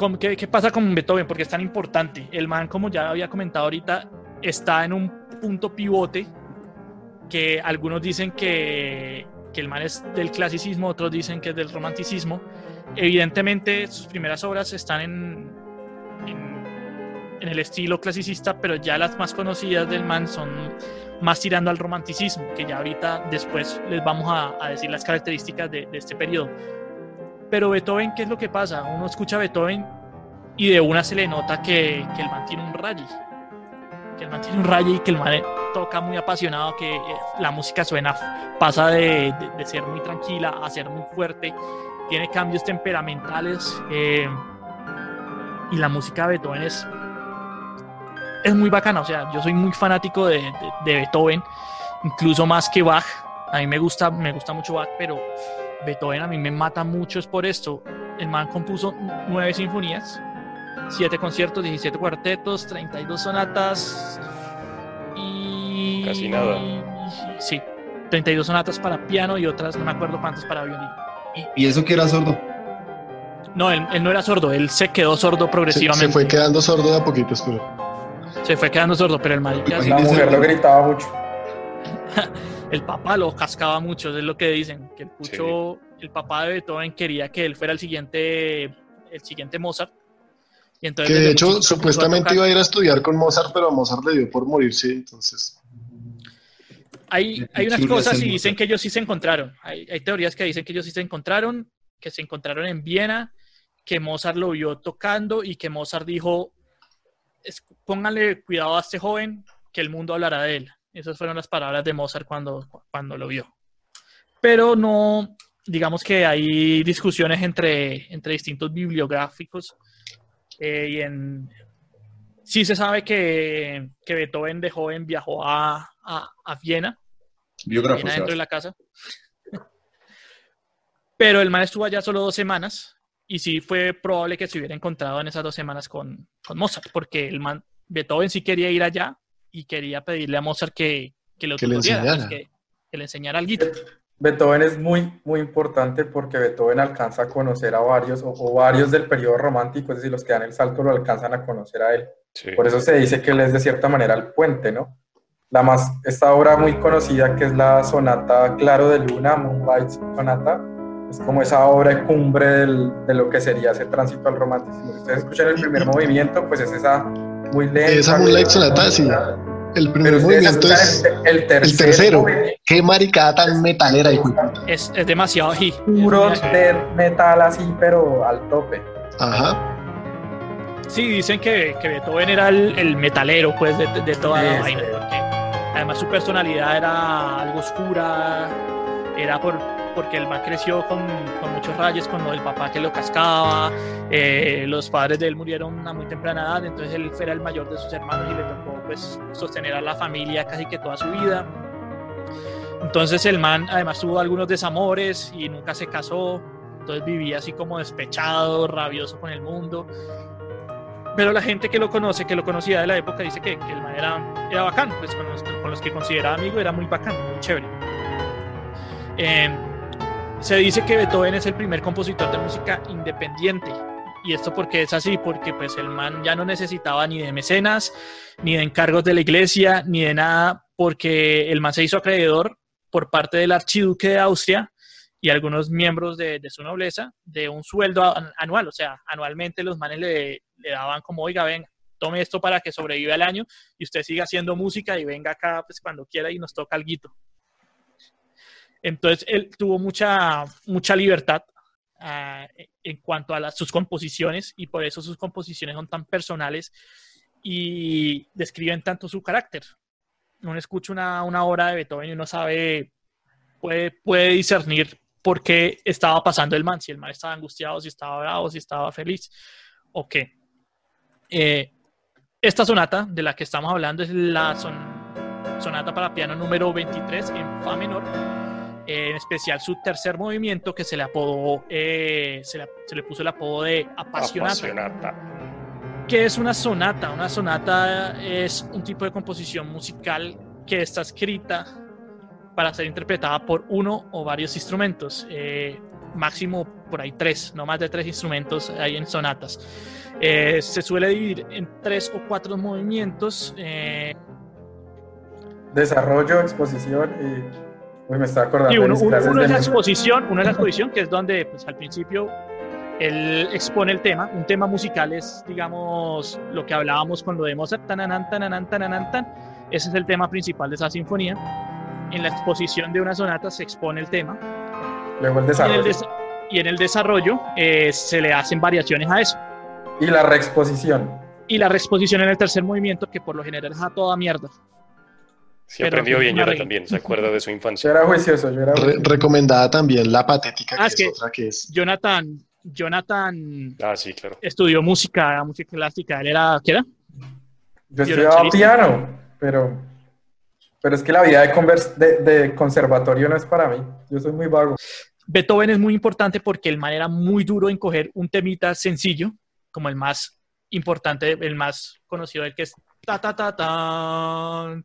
¿cómo- qué, qué pasa con Beethoven? Porque es tan importante. El man, como ya había comentado ahorita, está en un punto pivote que algunos dicen que que el man es del clasicismo, otros dicen que es del romanticismo. Evidentemente sus primeras obras están en, en, en el estilo clasicista, pero ya las más conocidas del man son más tirando al romanticismo, que ya ahorita después les vamos a, a decir las características de, de, este periodo. Pero Beethoven, ¿qué es lo que pasa? Uno escucha Beethoven y de una se le nota que, que el man tiene un rayo, que el man tiene un rayo y que el man toca muy apasionado, que eh, la música suena, pasa de, de, ser muy tranquila a ser muy fuerte, tiene cambios temperamentales eh, y la música de Beethoven es es muy bacana, o sea, yo soy muy fanático de, de, Beethoven, incluso más que Bach. A mí me gusta, me gusta mucho Bach, pero Beethoven a mí me mata mucho es por esto. El man compuso nueve sinfonías, siete conciertos, 17 cuartetos, 32 sonatas y... Casi nada. Sí, 32 sonatas para piano y otras, no me acuerdo cuántas para violín. ¿Y, y eso que era sordo? No, él, él, no era sordo, él se quedó sordo progresivamente. Se, se fue quedando sordo de a poquitos, pero se fue quedando sordo, pero el marica... La mujer lo gritaba mucho. el papá lo cascaba mucho, es lo que dicen, que el pucho, sí. el papá de Beethoven quería que él fuera el siguiente, el siguiente Mozart. Y entonces, que de hecho supuestamente a iba a ir a estudiar con Mozart, pero a Mozart le dio por morirse, entonces... Hay, hay unas cosas y dicen que ellos sí se encontraron. Hay, hay teorías que dicen que ellos sí se encontraron, que se encontraron en Viena, que Mozart lo vio tocando y que Mozart dijo, pónganle cuidado a este joven, que el mundo hablará de él. Esas fueron las palabras de Mozart cuando, cuando lo vio. Pero no, digamos que hay discusiones entre, entre distintos bibliográficos eh, y en... Sí se sabe que, que Beethoven de joven viajó a, a, a Viena, Biógrafo, Viena dentro de la casa. Pero el man estuvo allá solo dos semanas y sí fue probable que se hubiera encontrado en esas dos semanas con, con Mozart, porque el man, Beethoven sí quería ir allá y quería pedirle a Mozart que, que lo que le enseñara. Que, que, le enseñara algo. Beethoven es muy, muy importante porque Beethoven alcanza a conocer a varios, o, o, varios del periodo romántico, es decir, los que dan el salto lo alcanzan a conocer a él. Sí. Por eso se dice que él es de cierta manera el puente, ¿no? La más, esta obra muy conocida que es la sonata Claro de Luna, Moonlight Sonata, es como esa obra de cumbre del, de lo que sería ese tránsito al romanticismo. Si ustedes escuchan el primer movimiento, pues es esa muy lenta. Esa Moonlight Sonata, sí. El primer movimiento es el, el, tercero. Qué maricada tan metalera, hijo. Es, es demasiado hit. Puro de metal así, pero al tope. Ajá. Sí, dicen que, que Beethoven era el, el, metalero, pues, de, de toda la vaina. Porque además su personalidad era algo oscura, era por, porque el man creció con, con, muchos rayos, con el papá que lo cascaba, eh, los padres de él murieron a muy temprana edad, entonces él era el mayor de sus hermanos y le tocó pues sostener a la familia casi que toda su vida. Entonces el man además tuvo algunos desamores y nunca se casó, entonces vivía así como despechado, rabioso con el mundo. Pero la gente que lo conoce, que lo conocía de la época, dice que, que el man era, era bacán, pues con los, con los que consideraba amigo era muy bacán, muy chévere. Eh, se dice que Beethoven es el primer compositor de música independiente. Y esto porque es así, porque pues el man ya no necesitaba ni de mecenas, ni de encargos de la iglesia, ni de nada, porque el man se hizo acreedor por parte del archiduque de Austria y algunos miembros de, su nobleza de un sueldo anual. O sea, anualmente los manes le, le daban como, oiga, venga, tome esto para que sobreviva el año y usted siga haciendo música y venga acá pues cuando quiera y nos toca algo. Entonces él tuvo mucha, mucha libertad uh, en cuanto a las, sus composiciones y por eso sus composiciones son tan personales y describen tanto su carácter. Uno escucha una, una obra de Beethoven y uno sabe, puede, puede discernir por qué estaba pasando el man, si el man estaba angustiado, si estaba bravo, si estaba feliz o qué. Eh, esta sonata de la que estamos hablando es la son, sonata para piano número 23 en Fa menor en especial su tercer movimiento que se le apodó, eh, se, le, se, le, puso el apodo de apasionata, apasionata. Que es una sonata. Una sonata es un tipo de composición musical que está escrita para ser interpretada por uno o varios instrumentos. Eh, máximo por ahí tres, no más de tres instrumentos hay en sonatas. Eh, se suele dividir en tres o cuatro movimientos. Desarrollo, exposición y Uy, me está acordando Y de uno, uno- uno de es la exposición, uno es la exposición, que es donde pues, al principio él expone el tema. Un tema musical es, digamos, lo que hablábamos con lo de Mozart, tananán, tananán, tananán, tan. Ese es el tema principal de esa sinfonía. En la exposición de una sonata se expone el tema. Luego el Y en el, desarrollo. y en el desarrollo eh, se le hacen variaciones a eso. Y la reexposición. Y la reexposición en el tercer movimiento, que por lo general es a toda mierda. Sí, Pero aprendió bien regla. también, se acuerda de su Yo infancia. era juicioso, yo era Re- juicioso. recomendada también la patética, que Ah, es, es que- otra que es. Jonathan, Jonathan Ah, sí, claro. estudió música, música clásica. Él era, ¿qué era? Yo estudiaba piano, pero, pero es que la vida de, convers- de, de conservatorio no es para mí. Yo soy muy vago. Beethoven es muy importante porque el man era muy duro en coger un temita sencillo, como el más importante, el más conocido, el que es ta ta ta tan,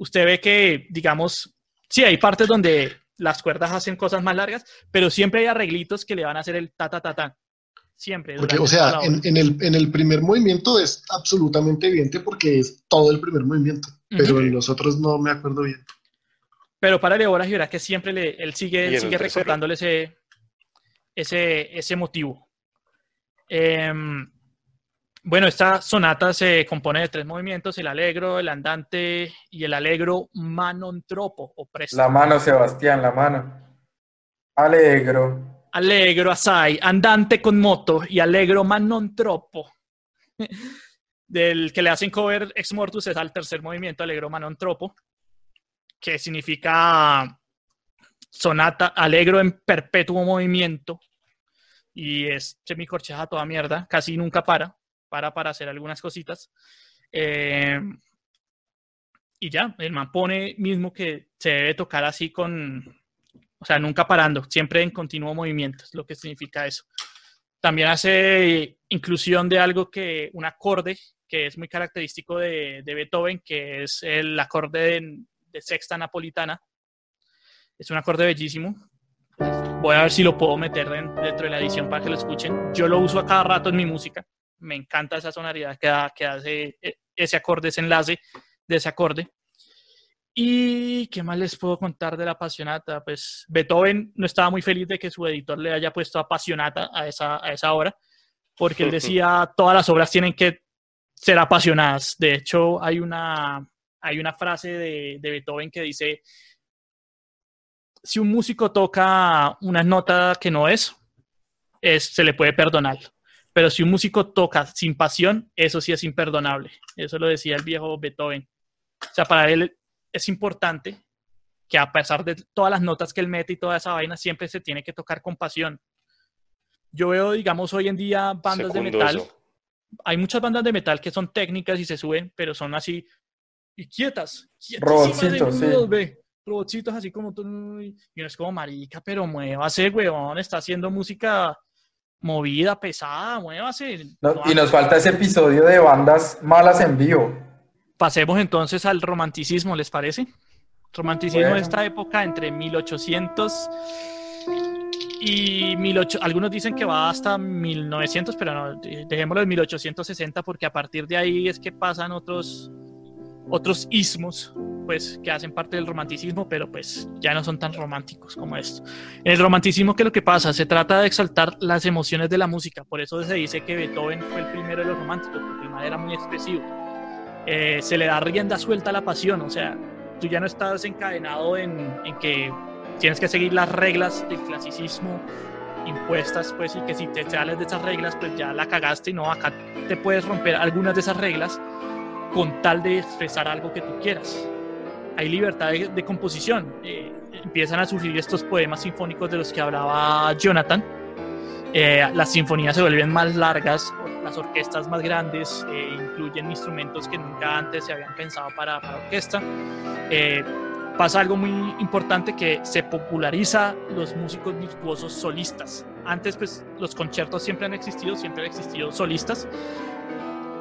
usted ve, que, digamos, sí, hay partes donde las cuerdas hacen cosas más largas, pero siempre hay arreglitos que le van a hacer el ta ta ta ta. Siempre. Porque, o sea, en, el, en el primer movimiento es absolutamente evidente porque es todo el primer movimiento, pero en los otros no me acuerdo bien. Pero para ahora y verá que siempre le, él sigue, sigue recordándole ese, ese, ese motivo. Em, bueno, esta sonata se compone de tres movimientos, el allegro, el andante y el allegro manontropo o presto. La mano, Sebastián, la mano. Alegro. Allegro assai, andante con moto y allegro ma non troppo. Del que le hacen cover ex mortus es al tercer movimiento, allegro ma non troppo, que significa sonata, alegro en perpetuo movimiento y es semicorcheja toda mierda, casi nunca para, para para hacer algunas cositas. Eh, y ya, el man pone mismo que se debe tocar así con, o sea, nunca parando, siempre en continuo movimiento, es lo que significa eso. También hace inclusión de algo que, un acorde que es muy característico de, de Beethoven, que es el acorde de, de sexta napolitana. Es un acorde bellísimo. Voy a ver si lo puedo meter den- dentro de la edición para que lo escuchen. Yo lo uso a cada rato en mi música. Me encanta esa sonoridad que, da, que hace eh, ese acorde, ese enlace de ese acorde. ¿Y qué más les puedo contar de la apasionata? Pues Beethoven no estaba muy feliz de que su editor le haya puesto apasionata a esa, a esa obra, porque él decía todas las obras tienen que ser apasionadas. De hecho, hay una, hay una frase de, de Beethoven que dice, si un músico toca una nota que no es, es, se le puede perdonar. Pero si un músico toca sin pasión, eso sí es imperdonable. Eso lo decía el viejo Beethoven. O sea, para él es importante que a pesar de todas las notas que él mete y toda esa vaina, siempre se tiene que tocar con pasión. Yo veo, digamos, hoy en día bandas de metal. eso. Hay muchas bandas de metal que son técnicas y se suben, pero son así y quietas. Robotcitos, sí. sí. Robotcitos así como tú. Y uno es como marica, pero muévase, weón. Está haciendo música movida, pesada, muévase. No, No y nos falta ese episodio de bandas malas en vivo. Pasemos entonces al romanticismo, ¿les parece? Romanticismo Bueno. de esta época entre 1800 y 1800. Algunos dicen que va hasta 1900, pero no, de- dejémoslo en 1860 porque a partir de ahí es que pasan otros otros ismos pues que hacen parte del romanticismo, pero pues ya no son tan románticos como esto. En el romanticismo, ¿qué es lo que pasa? Se trata de exaltar las emociones de la música, por eso se dice que Beethoven fue el primero de los románticos, porque el man era muy expresivo eh, se le da rienda suelta a la pasión, o sea, tú ya no estás encadenado en, en que tienes que seguir las reglas del clasicismo impuestas, pues, y que si te sales de esas reglas, pues ya la cagaste, y no, acá te puedes romper algunas de esas reglas con tal de expresar algo que tú quieras. Hay libertad de, de composición, eh, empiezan a surgir estos poemas sinfónicos de los que hablaba Jonathan, eh, las sinfonías se vuelven más largas, las orquestas más grandes, eh, incluyen instrumentos que nunca antes se habían pensado para, para orquesta. Eh, pasa algo muy importante que se populariza los músicos virtuosos solistas. Antes, pues, los conciertos siempre han existido, siempre han existido solistas,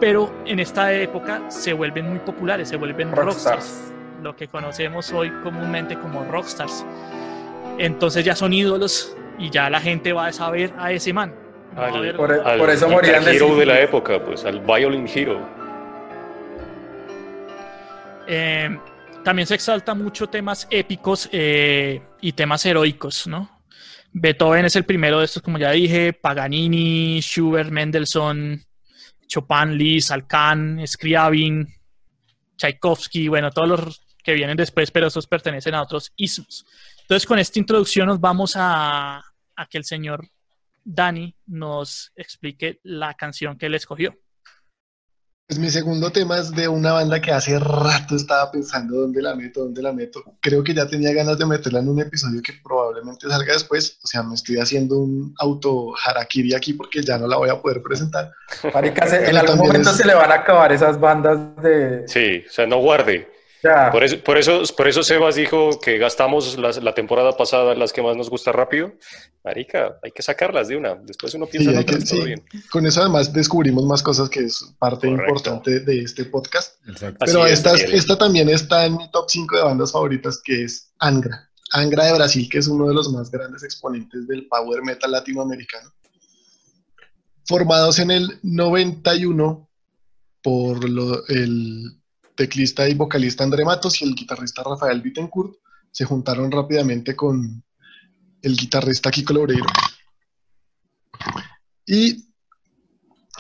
pero en esta época se vuelven muy populares, se vuelven rockstars, Rockstars. Lo que conocemos hoy comúnmente como rockstars. Entonces ya son ídolos y ya la gente va a saber a ese man. No va a Al- Por, al por eso morían de hero de la época, pues al violin hero. Eh, también se exalta mucho temas épicos eh, y temas heroicos, ¿no? Beethoven es el primero de estos, como ya dije, Paganini, Schubert, Mendelssohn, Chopin, Liszt, Alcan, Scriabin, Tchaikovsky, bueno, todos los que vienen después, pero esos pertenecen a otros ismos. Entonces, con esta introducción nos vamos a, a que el señor Dani nos explique la canción que él escogió. Pues mi segundo tema es de una banda que hace rato estaba pensando dónde la meto, dónde la meto. Creo que ya tenía ganas de meterla en un episodio que probablemente salga después. O sea, me estoy haciendo un auto harakiri aquí porque ya no la voy a poder presentar. Marica, en algún momento es- se le van a acabar esas bandas de... Sí, o sea, no guarde. Ya, Por eso, por eso, por eso Sebas dijo que gastamos las- la temporada pasada las que más nos gusta rápido. Marica, hay que sacarlas de una. Después uno piensa Sí, en hay que- otras, todo sí. bien. Con eso además descubrimos más cosas que es parte Correcto. importante de este podcast. Exacto. Pero es, esta, esta también está en mi top 5 de bandas favoritas, que es Angra. Angra de Brasil, que es uno de los más grandes exponentes del power metal latinoamericano. Formados en el 91 por lo- el teclista y vocalista André Matos y el guitarrista Rafael Bittencourt, se juntaron rápidamente con el guitarrista Kiko Loureiro. Y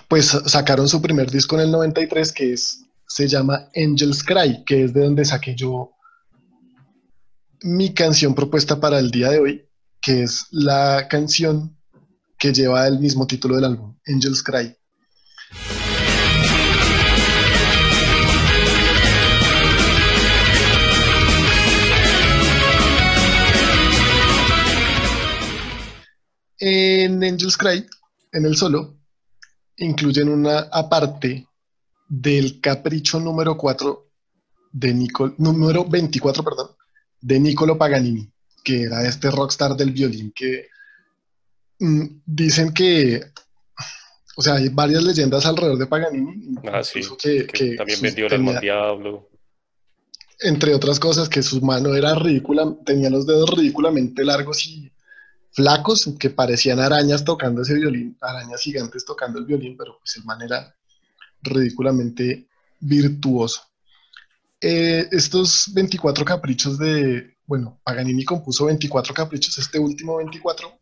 pues sacaron su primer disco en el 93 que es, se llama Angel's Cry, que es de donde saqué yo mi canción propuesta para el día de hoy, que es la canción que lleva el mismo título del álbum, Angel's Cry. En Angel's Cry, en el solo, incluyen una aparte del capricho número 4 de Nicol, número 24, perdón, de Niccolo Paganini, que era este rockstar del violín que mm, dicen que, o sea, hay varias leyendas alrededor de Paganini, Ah, sí, que, Que que también vendió el alma diablo. entre otras cosas, que su mano era ridícula, tenía los dedos ridículamente largos y flacos, que parecían arañas tocando ese violín, arañas gigantes tocando el violín, pero pues el man era ridículamente virtuoso. Eh, estos 24 caprichos de, bueno, Paganini compuso 24 caprichos, este último 24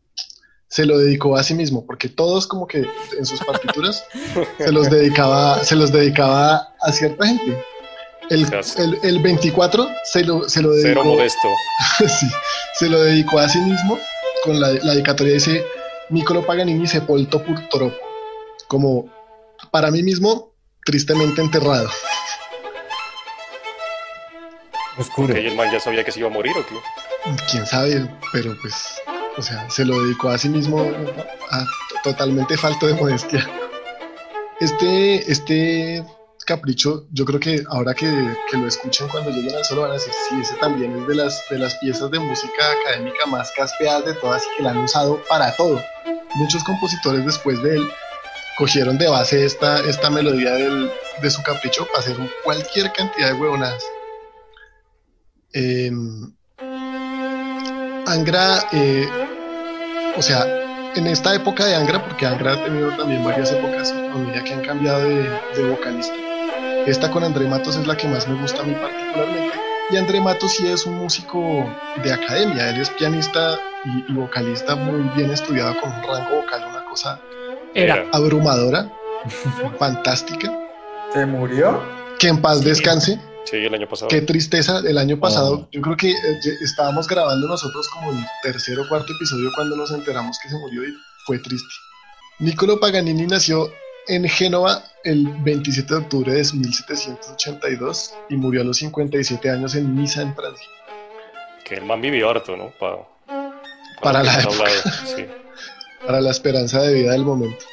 se lo dedicó a sí mismo, porque todos como que en sus partituras se los dedicaba, se los dedicaba a cierta gente. El, el- el 24 se lo, se lo Cero dedicó, modesto. sí, se lo dedicó a sí mismo con la, la dedicatoria dice Niccolo Paganini sepolto purtroppo, como para mí mismo tristemente enterrado. Oscuro. Que el man ya sabía que se iba a morir o qué. quién sabe, pero pues, o sea, se lo dedicó a sí mismo a- totalmente falto de modestia. Este, este capricho, yo creo que ahora que, que lo escuchen cuando lleguen al solo van a decir, sí, ese también es de las, de las piezas de música académica más caspeadas de todas y que la han usado para todo. Muchos compositores después de él cogieron de base esta, esta melodía de su capricho para hacer cualquier cantidad de huevonadas. Em, Angra, eh, o sea, en esta época de Angra, porque Angra ha tenido también varias épocas a medida que han cambiado de vocalista. Esta con André Matos es la que más me gusta a mí particularmente. Y André Matos sí es un músico de academia, él es pianista y, y vocalista muy bien estudiado con un rango vocal, una cosa Era. abrumadora, fantástica. ¿Se murió? Que en paz descanse. Sí, el año pasado. Qué tristeza, el año pasado, Oh. yo creo que eh, estábamos grabando nosotros como el tercer o cuarto episodio cuando nos enteramos que se murió y fue triste. Niccolo Paganini nació en Génova el 27 de octubre de 1782 y murió a los 57 años en Niza, en Francia. Que el man vivió harto, ¿no? Pa- Para la sí. para la esperanza de vida del momento.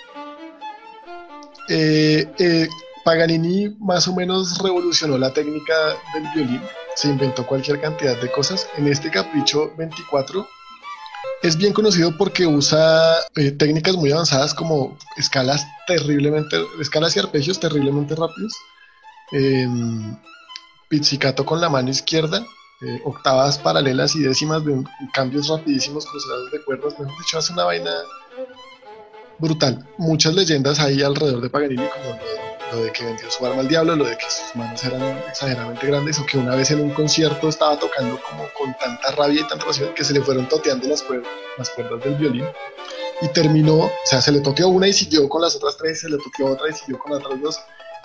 Eh, eh, Paganini más o menos revolucionó la técnica del violín. se inventó cualquier cantidad de cosas. En este capricho 24 es bien conocido porque usa eh, técnicas muy avanzadas como escalas terriblemente, escalas y arpegios terriblemente rápidos. em, pizzicato con la mano izquierda, eh, octavas paralelas y décimas de cambios rapidísimos cruzados de cuerdas. Mejor dicho, hace una vaina brutal. Muchas leyendas hay alrededor de Paganini, como lo de, lo de que vendió su arma al diablo, lo de que sus manos eran exageradamente grandes, o que una vez en un concierto estaba tocando como con tanta rabia y tanta pasión que se le fueron toteando las cuerdas, las cuerdas del violín. Y terminó, o sea, se le toteó una y siguió con las otras tres, se le toteó otra y siguió con las otras dos.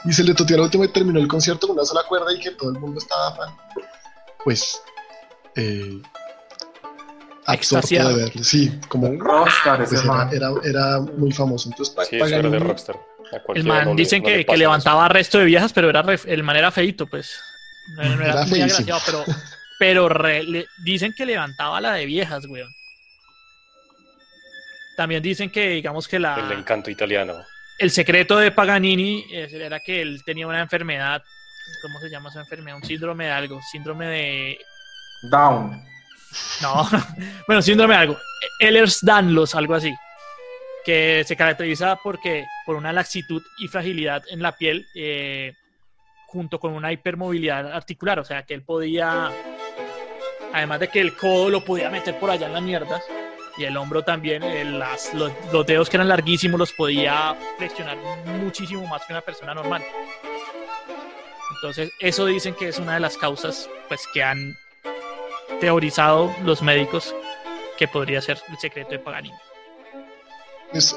Y se le toteó la última y terminó el concierto con una sola cuerda y que todo el mundo estaba fan. Pues, eh, verlo. Sí, como Rockstar ese pues era, man. era, era muy famoso. Entonces, Sí, eso era de Rockstar. A El man no le- dicen no le que, que levantaba resto de viejas, pero era re- el man era feito, pues. No, no era, Era muy feísimo. agraciado, pero, pero re- le- dicen que levantaba la de viejas, weón. También dicen que, digamos que eso. la, El encanto italiano. el secreto de Paganini era que él tenía una enfermedad, ¿cómo se llama esa enfermedad? Un síndrome de algo, síndrome de... Down. No, bueno, síndrome de algo, Ehlers-Danlos, algo así, que se caracteriza porque por una laxitud y fragilidad en la piel, eh, junto con una hipermovilidad articular, o sea, que él podía, además de que el codo lo podía meter por allá en las mierdas, y el hombro también, eh, las, los, dedos que eran larguísimos los podía flexionar muchísimo más que una persona normal. Entonces, eso dicen que es una de las causas pues, que han teorizado los médicos que podría ser el secreto de Paganini.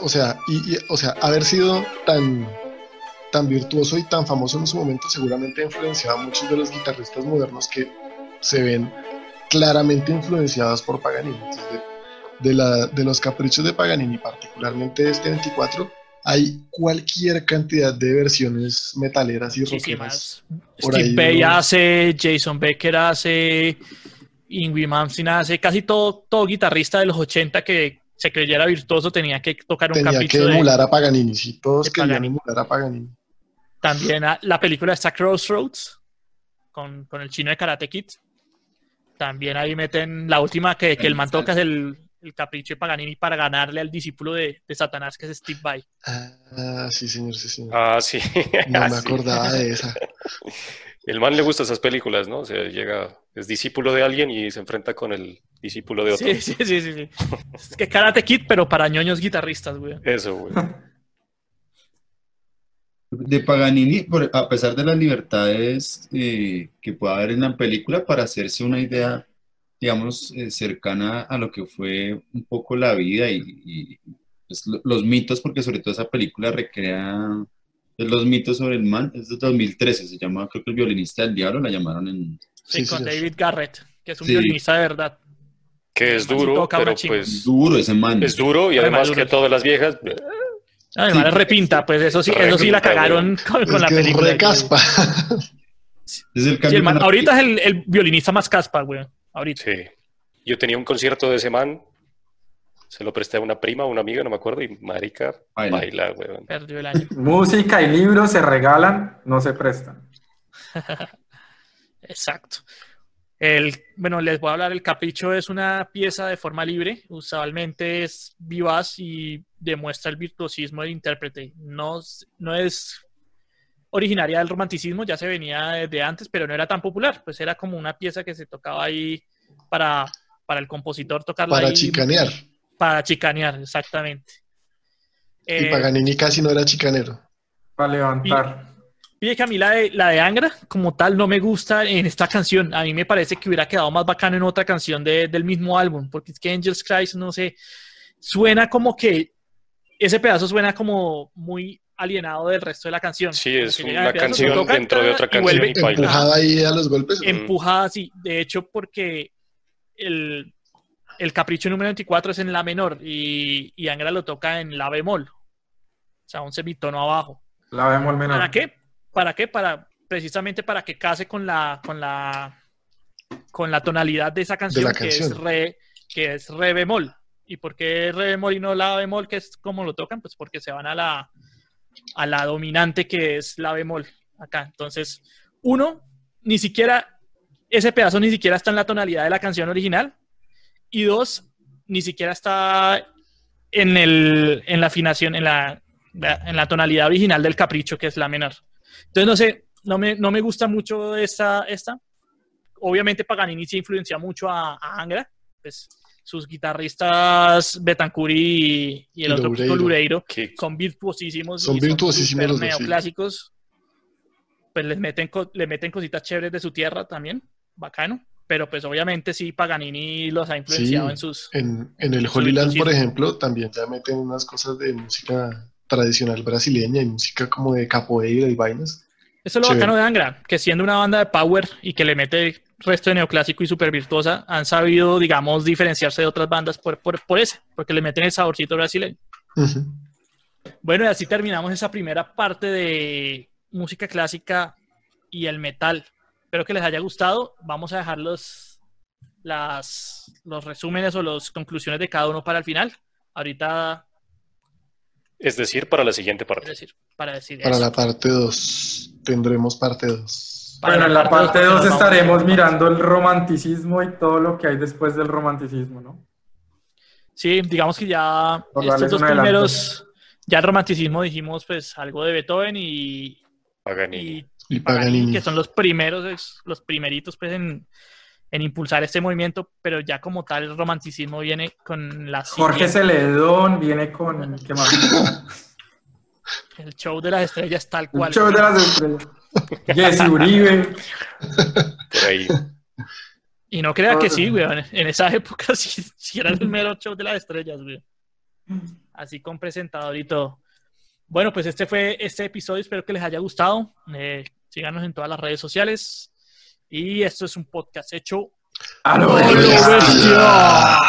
o sea, y, y, o sea, haber sido tan, tan virtuoso y tan famoso en su momento seguramente influenciaba a muchos de los guitarristas modernos que se ven claramente influenciados por Paganini. Entonces, de, de la, de los caprichos de Paganini, particularmente este 24, hay cualquier cantidad de versiones metaleras y rockeras. Muchísimas. por Steve Bay hace, Jason Becker hace, Ingrid Malmsteen hace, casi todo, todo guitarrista de los 80 que se creyera virtuoso tenía que tocar un Tenía que de... emular a Paganini, sí, todos querían emular a Paganini. También ah, la película está Crossroads con, con el chino de Karate Kid. También ahí meten la última que, que el man toca es el, el capricho de Paganini para ganarle al discípulo de, de Satanás que es Steve Vai. Ah, sí, señor, sí, señor. Ah, sí. No Ah, me sí. acordaba de esa. El man le gusta esas películas, ¿no? O sea, llega, es discípulo de alguien y se enfrenta con el discípulo de otro. Sí, sí, sí, sí, sí. Es que Karate Kid, pero para ñoños guitarristas, güey. Eso, güey. De Paganini, por- a pesar de las libertades eh, que pueda haber en la película, para hacerse una idea, digamos, eh, cercana a lo que fue un poco la vida y, y, pues, lo- los mitos, porque sobre todo esa película recrea pues, los mitos sobre el man, es de 2013, se llama, creo que el violinista del diablo, la llamaron en... Sí, Sí, con. David Garrett, que es un Sí. violinista de verdad. Que es duro, pero pues Duro ese man. es duro y además que todas las viejas Además, Sí. es repinta, pues eso sí, eso sí la cagaron con, con Es la es película. re caspa. Es el el man- ahorita es el, el violinista más caspa, güey. Ahorita. Sí. Yo tenía un concierto de ese man, se lo presté a una prima, a una amiga, no me acuerdo, y marica, Baila. baila, weón. Perdió el año. Música y libros se regalan, no se prestan. Exacto. El, bueno, les voy a hablar. El capricho es una pieza de forma libre. Usualmente es vivaz y demuestra el virtuosismo del intérprete. No, es- no es originaria del romanticismo, ya se venía desde antes, pero no era tan popular. Pues era como una pieza que se tocaba ahí para, para el compositor tocarla para ahí, chicanear. Para chicanear, exactamente. Y Eh, Paganini casi no era chicanero. Para levantar. Fíjate que a mí la de, la de Angra, como tal, no me gusta en esta canción. A mí me parece que hubiera quedado más bacano en otra canción de- del mismo álbum, porque es que Angels Christ, no sé, suena como que ese pedazo suena como muy alienado del resto de la canción. Sí, es una canción toca, dentro de otra canción y. Empujada ahí a los golpes. empujada así. De hecho, porque el, el capricho número 24 es en la menor y, y Angra lo toca en la bemol. O sea, un semitono abajo. La bemol menor. ¿Para qué? ¿Para qué? Para precisamente para que case con la con la con la tonalidad de esa canción, la que es re que es re bemol. ¿Y por qué re bemol y no la bemol que es como lo tocan? Pues porque se van a la a la dominante que es la bemol acá. Entonces, uno ni siquiera ese pedazo ni siquiera está en la tonalidad de la canción original. Y dos, ni siquiera está en, el, en la afinación, en la, en la tonalidad original del capricho, que es la menor. Entonces, no sé, no me, no me gusta mucho esta, esta. Obviamente Paganini se influencia mucho a, a Angra, pues sus guitarristas Betancourt y, y el otro Que- son virtuosísimos. Son virtuosísimos los sí. neoclásicos. Pues les meten, co- le meten cositas chéveres de su tierra también, bacano. Pero pues obviamente sí, Paganini los ha influenciado Sí. en sus... En, en el Holy Land, por ejemplo, también ya meten unas cosas de música tradicional brasileña y música como de capoeira y vainas. Eso es lo Chévere. bacano de Angra, que siendo una banda de power y que le mete resto de neoclásico y súper virtuosa, han sabido, digamos, diferenciarse de otras bandas por, por, por ese, porque le meten el saborcito brasileño. Bueno, y así terminamos esa primera parte de música clásica y el metal. Espero que les haya gustado. Vamos a dejar los, las, los resúmenes o las conclusiones de cada uno para el final. Ahorita, Es decir, para la siguiente es parte. decir, para decir Para la parte 2 tendremos parte 2. Para bueno, en la parte dos, 2 porque nos estaremos mirando el romanticismo y todo lo que hay después del romanticismo, ¿no? Sí, digamos que ya Por estos dos primeros, ya el romanticismo dijimos pues algo de Beethoven y, Paganini. y Y Paganini, Paganini. que son los primeros, los primeritos pues en, en impulsar este movimiento, pero ya como tal el romanticismo viene con la Jorge Celedón viene con ¿qué más? el show de las estrellas tal El cual. show de las estrellas. Jesse Uribe. Por ahí. Y no crea que sí, weón. En esa época sí, sí era el mero show de las estrellas, weón. Así con presentador y todo. Bueno, pues este fue este episodio. Espero que les haya gustado. Eh, síganos en todas las redes sociales. Y esto es un podcast hecho A lo ¡A lo bestia. bestia!